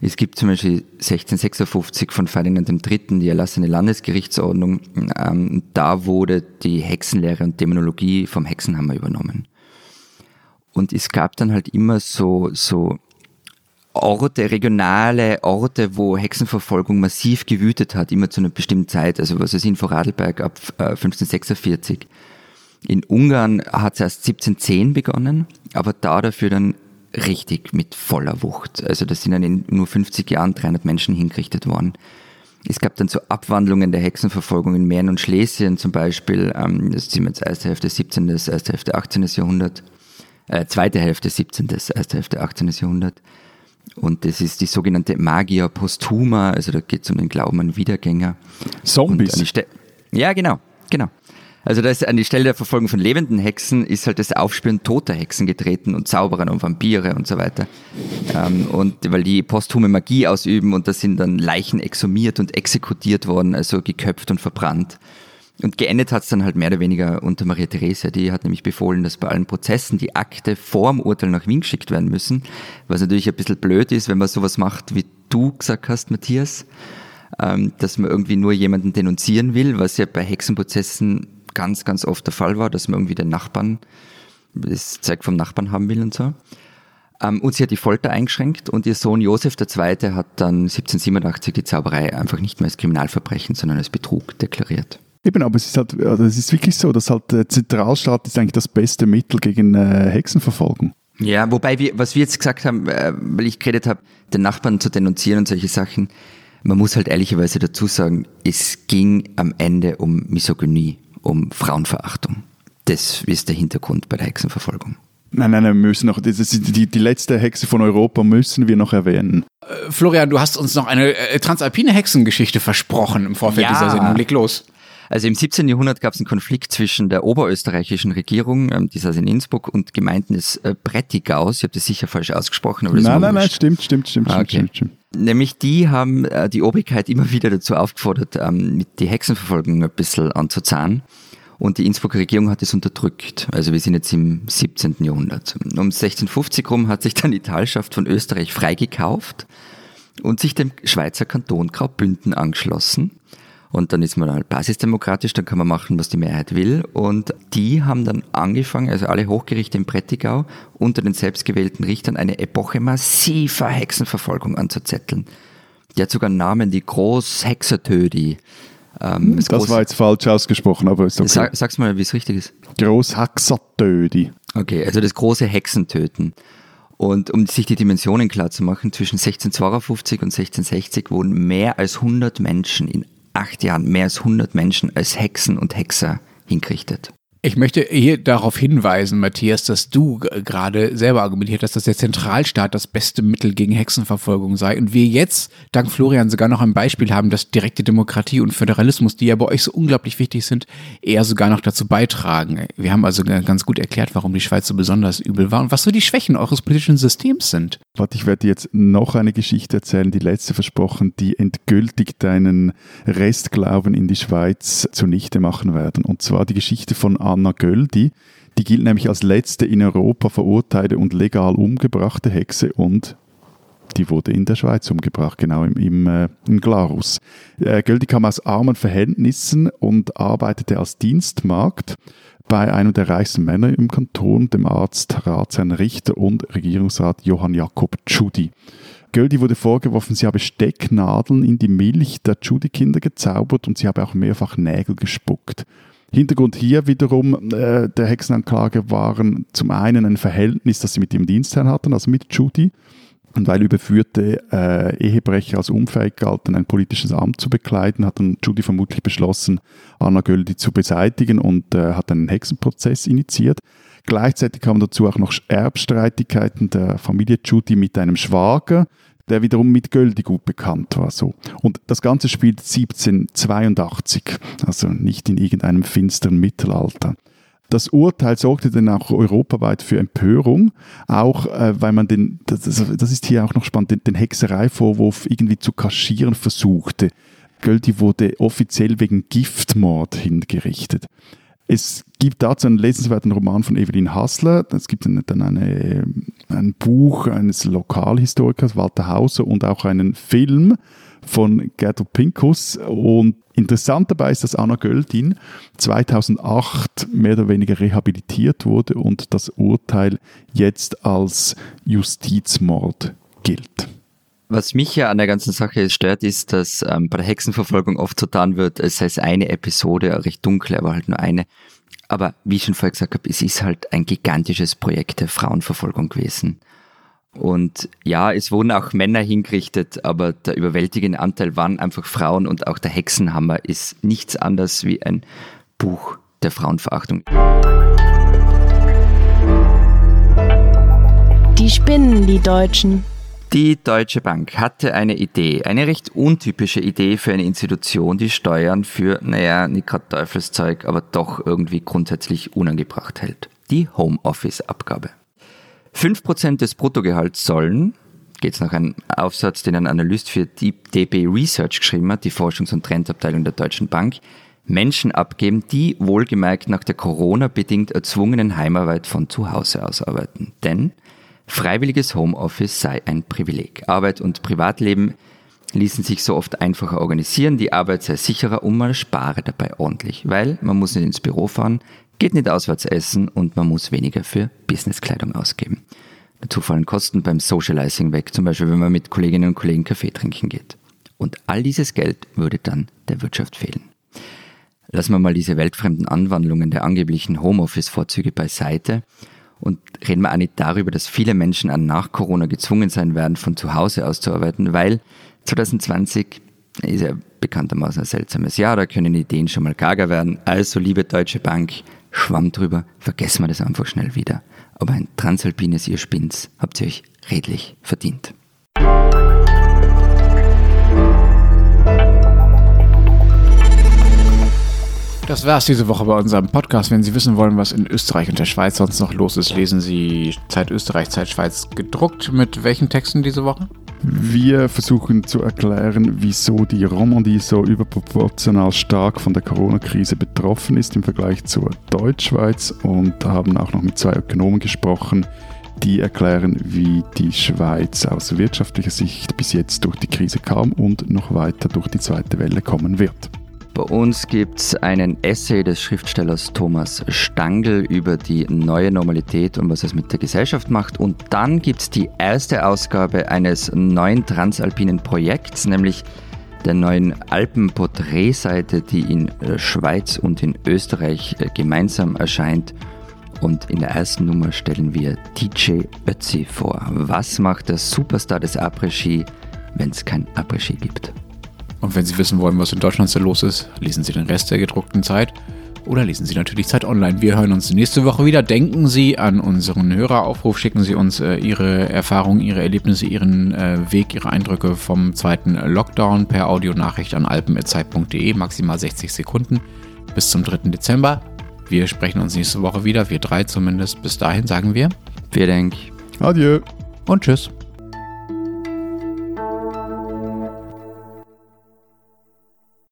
Es gibt zum Beispiel 1656 von Ferdinand III. die erlassene Landesgerichtsordnung. Ähm, da wurde die Hexenlehre und Dämonologie vom Hexenhammer übernommen. Und es gab dann halt immer so, so Orte, regionale Orte, wo Hexenverfolgung massiv gewütet hat, immer zu einer bestimmten Zeit. Also was ist in Vorarlberg ab äh, 1546. In Ungarn hat es erst 1710 begonnen, aber da dafür dann richtig mit voller Wucht. Also das sind dann in nur 50 Jahren 300 Menschen hingerichtet worden. Es gab dann so Abwandlungen der Hexenverfolgung in Mähren und Schlesien zum Beispiel. Ähm, das sind jetzt erste Hälfte 17., erste Hälfte 18. Jahrhundert. Äh, zweite Hälfte 17., erste Hälfte 18. Jahrhundert. Und das ist die sogenannte Magia Posthuma, also da geht es um den Glauben an Wiedergänger. Zombies? ja, genau, genau. Also da ist an die Stelle der Verfolgung von lebenden Hexen ist halt das Aufspüren toter Hexen getreten und Zauberer und Vampire und so weiter. Ähm, und weil die posthume Magie ausüben und da sind dann Leichen exhumiert und exekutiert worden, also geköpft und verbrannt. Und geendet hat es dann halt mehr oder weniger unter Maria Therese. Die hat nämlich befohlen, dass bei allen Prozessen die Akte vor dem Urteil nach Wien geschickt werden müssen. Was natürlich ein bisschen blöd ist, wenn man sowas macht, wie du gesagt hast, Matthias, ähm, dass man irgendwie nur jemanden denunzieren will, was ja bei Hexenprozessen ganz, ganz oft der Fall war, dass man irgendwie den Nachbarn, das Zeug vom Nachbarn haben will und so. Ähm, und sie hat die Folter eingeschränkt und ihr Sohn Josef II. hat dann 1787 die Zauberei einfach nicht mehr als Kriminalverbrechen, sondern als Betrug deklariert. Eben, aber es ist halt, also es ist wirklich so, dass halt der Zentralstaat ist eigentlich das beste Mittel gegen äh, Hexenverfolgung. Ja, wobei wir, was wir jetzt gesagt haben, äh, weil ich geredet habe, den Nachbarn zu denunzieren und solche Sachen, man muss halt ehrlicherweise dazu sagen, es ging am Ende um Misogynie um Frauenverachtung. Das ist der Hintergrund bei der Hexenverfolgung. Nein, nein, nein, wir müssen noch, das ist die, die letzte Hexe von Europa müssen wir noch erwähnen. Äh, Florian, du hast uns noch eine äh, transalpine Hexengeschichte versprochen im Vorfeld ja. dieser Sendung. Leg los. Also im 17. Jahrhundert gab es einen Konflikt zwischen der oberösterreichischen Regierung, ähm, die saß in Innsbruck, und Gemeinden des äh, Brettigaus. Ich habe das sicher falsch ausgesprochen. Aber das nein, nein, nein, stimmt, stimmt, stimmt, ah, okay. stimmt, stimmt. Nämlich die haben äh, die Obrigkeit immer wieder dazu aufgefordert, ähm, mit die Hexenverfolgung ein bisschen anzuzahnen. Und die Innsbrucker Regierung hat es unterdrückt. Also wir sind jetzt im 17. Jahrhundert. Um 1650 rum hat sich dann die Talschaft von Österreich freigekauft und sich dem Schweizer Kanton Graubünden angeschlossen. Und dann ist man halt basisdemokratisch, dann kann man machen, was die Mehrheit will. Und die haben dann angefangen, also alle Hochgerichte in Prättigau, unter den selbstgewählten Richtern eine Epoche massiver Hexenverfolgung anzuzetteln. Die hat sogar Namen, die Großhexertödi. Ähm, das, das war jetzt falsch ausgesprochen, aber ist okay. Sag, sag's mal, wie es richtig ist. Großhexertödi. Okay, also das große Hexentöten. Und um sich die Dimensionen klar zu machen, zwischen 1652 und 1660 wurden mehr als 100 Menschen in acht Jahren mehr als 100 Menschen als Hexen und Hexer hingerichtet. Ich möchte hier darauf hinweisen, Matthias, dass du gerade selber argumentiert hast, dass der Zentralstaat das beste Mittel gegen Hexenverfolgung sei und wir jetzt, dank Florian, sogar noch ein Beispiel haben, dass direkte Demokratie und Föderalismus, die ja bei euch so unglaublich wichtig sind, eher sogar noch dazu beitragen. Wir haben also ganz gut erklärt, warum die Schweiz so besonders übel war und was so die Schwächen eures politischen Systems sind. Warte, ich werde jetzt noch eine Geschichte erzählen, die letzte versprochen, die endgültig deinen Restglauben in die Schweiz zunichte machen werden. Und zwar die Geschichte von Anna Göldi. Die gilt nämlich als letzte in Europa verurteilte und legal umgebrachte Hexe und die wurde in der Schweiz umgebracht, genau im, im äh, in Glarus. Äh, Göldi kam aus armen Verhältnissen und arbeitete als Dienstmagd bei einem der reichsten Männer im Kanton, dem Arzt, Ratsherrn Richter und Regierungsrat Johann Jakob Tschudi. Göldi wurde vorgeworfen, sie habe Stecknadeln in die Milch der Tschudi-Kinder gezaubert und sie habe auch mehrfach Nägel gespuckt. Hintergrund hier wiederum äh, der Hexenanklage waren zum einen ein Verhältnis, das sie mit dem Dienstherrn hatten, also mit Judy, und weil überführte äh, Ehebrecher als unfähig galten, ein politisches Amt zu bekleiden, hat dann Judy vermutlich beschlossen, Anna Göldi zu beseitigen und äh, hat einen Hexenprozess initiiert. Gleichzeitig kamen dazu auch noch Erbstreitigkeiten der Familie Judy mit einem Schwager, der wiederum mit Göldi gut bekannt war. So. Und das Ganze spielt 1782, also nicht in irgendeinem finsteren Mittelalter. Das Urteil sorgte dann auch europaweit für Empörung, auch äh, weil man den, das, das, ist hier auch noch spannend, den, den Hexereivorwurf irgendwie zu kaschieren versuchte. Göldi wurde offiziell wegen Giftmord hingerichtet. Es gibt dazu einen lesenswerten Roman von Evelyn Hassler. Es gibt dann eine, ein Buch eines Lokalhistorikers, Walter Hauser, und auch einen Film von Gertrud Pinkus. Und interessant dabei ist, dass Anna Göldin 2008 mehr oder weniger rehabilitiert wurde und das Urteil jetzt als Justizmord gilt. Was mich ja an der ganzen Sache stört, ist, dass ähm, bei der Hexenverfolgung oft so getan wird, es sei eine Episode, recht dunkle, aber halt nur eine. Aber wie ich schon vorher gesagt habe, es ist halt ein gigantisches Projekt der Frauenverfolgung gewesen. Und ja, es wurden auch Männer hingerichtet, aber der überwältigende Anteil waren einfach Frauen und auch der Hexenhammer ist nichts anderes wie ein Buch der Frauenverachtung. Die spinnen, die Deutschen. Die Deutsche Bank hatte eine Idee, eine recht untypische Idee für eine Institution, die Steuern für, naja, nicht gerade Teufelszeug, aber doch irgendwie grundsätzlich unangebracht hält. Die Homeoffice-Abgabe. 5% des Bruttogehalts sollen, geht es nach einem Aufsatz, den ein Analyst für DB Research geschrieben hat, die Forschungs- und Trendabteilung der Deutschen Bank, Menschen abgeben, die wohlgemerkt nach der Corona-bedingt erzwungenen Heimarbeit von zu Hause aus arbeiten. Denn Freiwilliges Homeoffice sei ein Privileg. Arbeit und Privatleben ließen sich so oft einfacher organisieren, die Arbeit sei sicherer und man spare dabei ordentlich, weil man muss nicht ins Büro fahren, geht nicht auswärts essen und man muss weniger für Businesskleidung ausgeben. Dazu fallen Kosten beim Socializing weg, zum Beispiel wenn man mit Kolleginnen und Kollegen Kaffee trinken geht. Und all dieses Geld würde dann der Wirtschaft fehlen. Lassen wir mal diese weltfremden Anwandlungen der angeblichen Homeoffice-Vorzüge beiseite und reden wir auch nicht darüber, dass viele Menschen an nach Corona gezwungen sein werden, von zu Hause aus zu arbeiten, weil 2020 ist ja bekanntermaßen ein seltsames Jahr, da können Ideen schon mal gaga werden. Also, liebe Deutsche Bank, schwamm drüber, vergessen wir das einfach schnell wieder. Aber ein transalpines Ihr Spins habt ihr euch redlich verdient. Das war's diese Woche bei unserem Podcast. Wenn Sie wissen wollen, was in Österreich und der Schweiz sonst noch los ist, lesen Sie Zeit Österreich, Zeit Schweiz gedruckt. Mit welchen Texten diese Woche? Wir versuchen zu erklären, wieso die Romandie so überproportional stark von der Corona-Krise betroffen ist im Vergleich zur Deutschschweiz und haben auch noch mit zwei Ökonomen gesprochen, die erklären, wie die Schweiz aus wirtschaftlicher Sicht bis jetzt durch die Krise kam und noch weiter durch die zweite Welle kommen wird. Bei uns gibt es einen Essay des Schriftstellers Thomas Stangl über die neue Normalität und was es mit der Gesellschaft macht. Und dann gibt es die erste Ausgabe eines neuen transalpinen Projekts, nämlich der neuen Alpenporträtseite, die in äh, Schweiz und in Österreich äh, gemeinsam erscheint. Und in der ersten Nummer stellen wir DJ Ötzi vor. Was macht der Superstar des Après-Ski, wenn es kein Après-Ski gibt? Und wenn Sie wissen wollen, was in Deutschland so los ist, lesen Sie den Rest der gedruckten Zeit oder lesen Sie natürlich Zeit online. Wir hören uns nächste Woche wieder. Denken Sie an unseren Höreraufruf, schicken Sie uns äh, Ihre Erfahrungen, Ihre Erlebnisse, Ihren äh, Weg, Ihre Eindrücke vom zweiten Lockdown per Audionachricht an alpen.zeit.de, maximal 60 Sekunden bis zum 3. Dezember. Wir sprechen uns nächste Woche wieder, wir drei zumindest. Bis dahin sagen wir. Vielen Dank. Adieu. Und tschüss.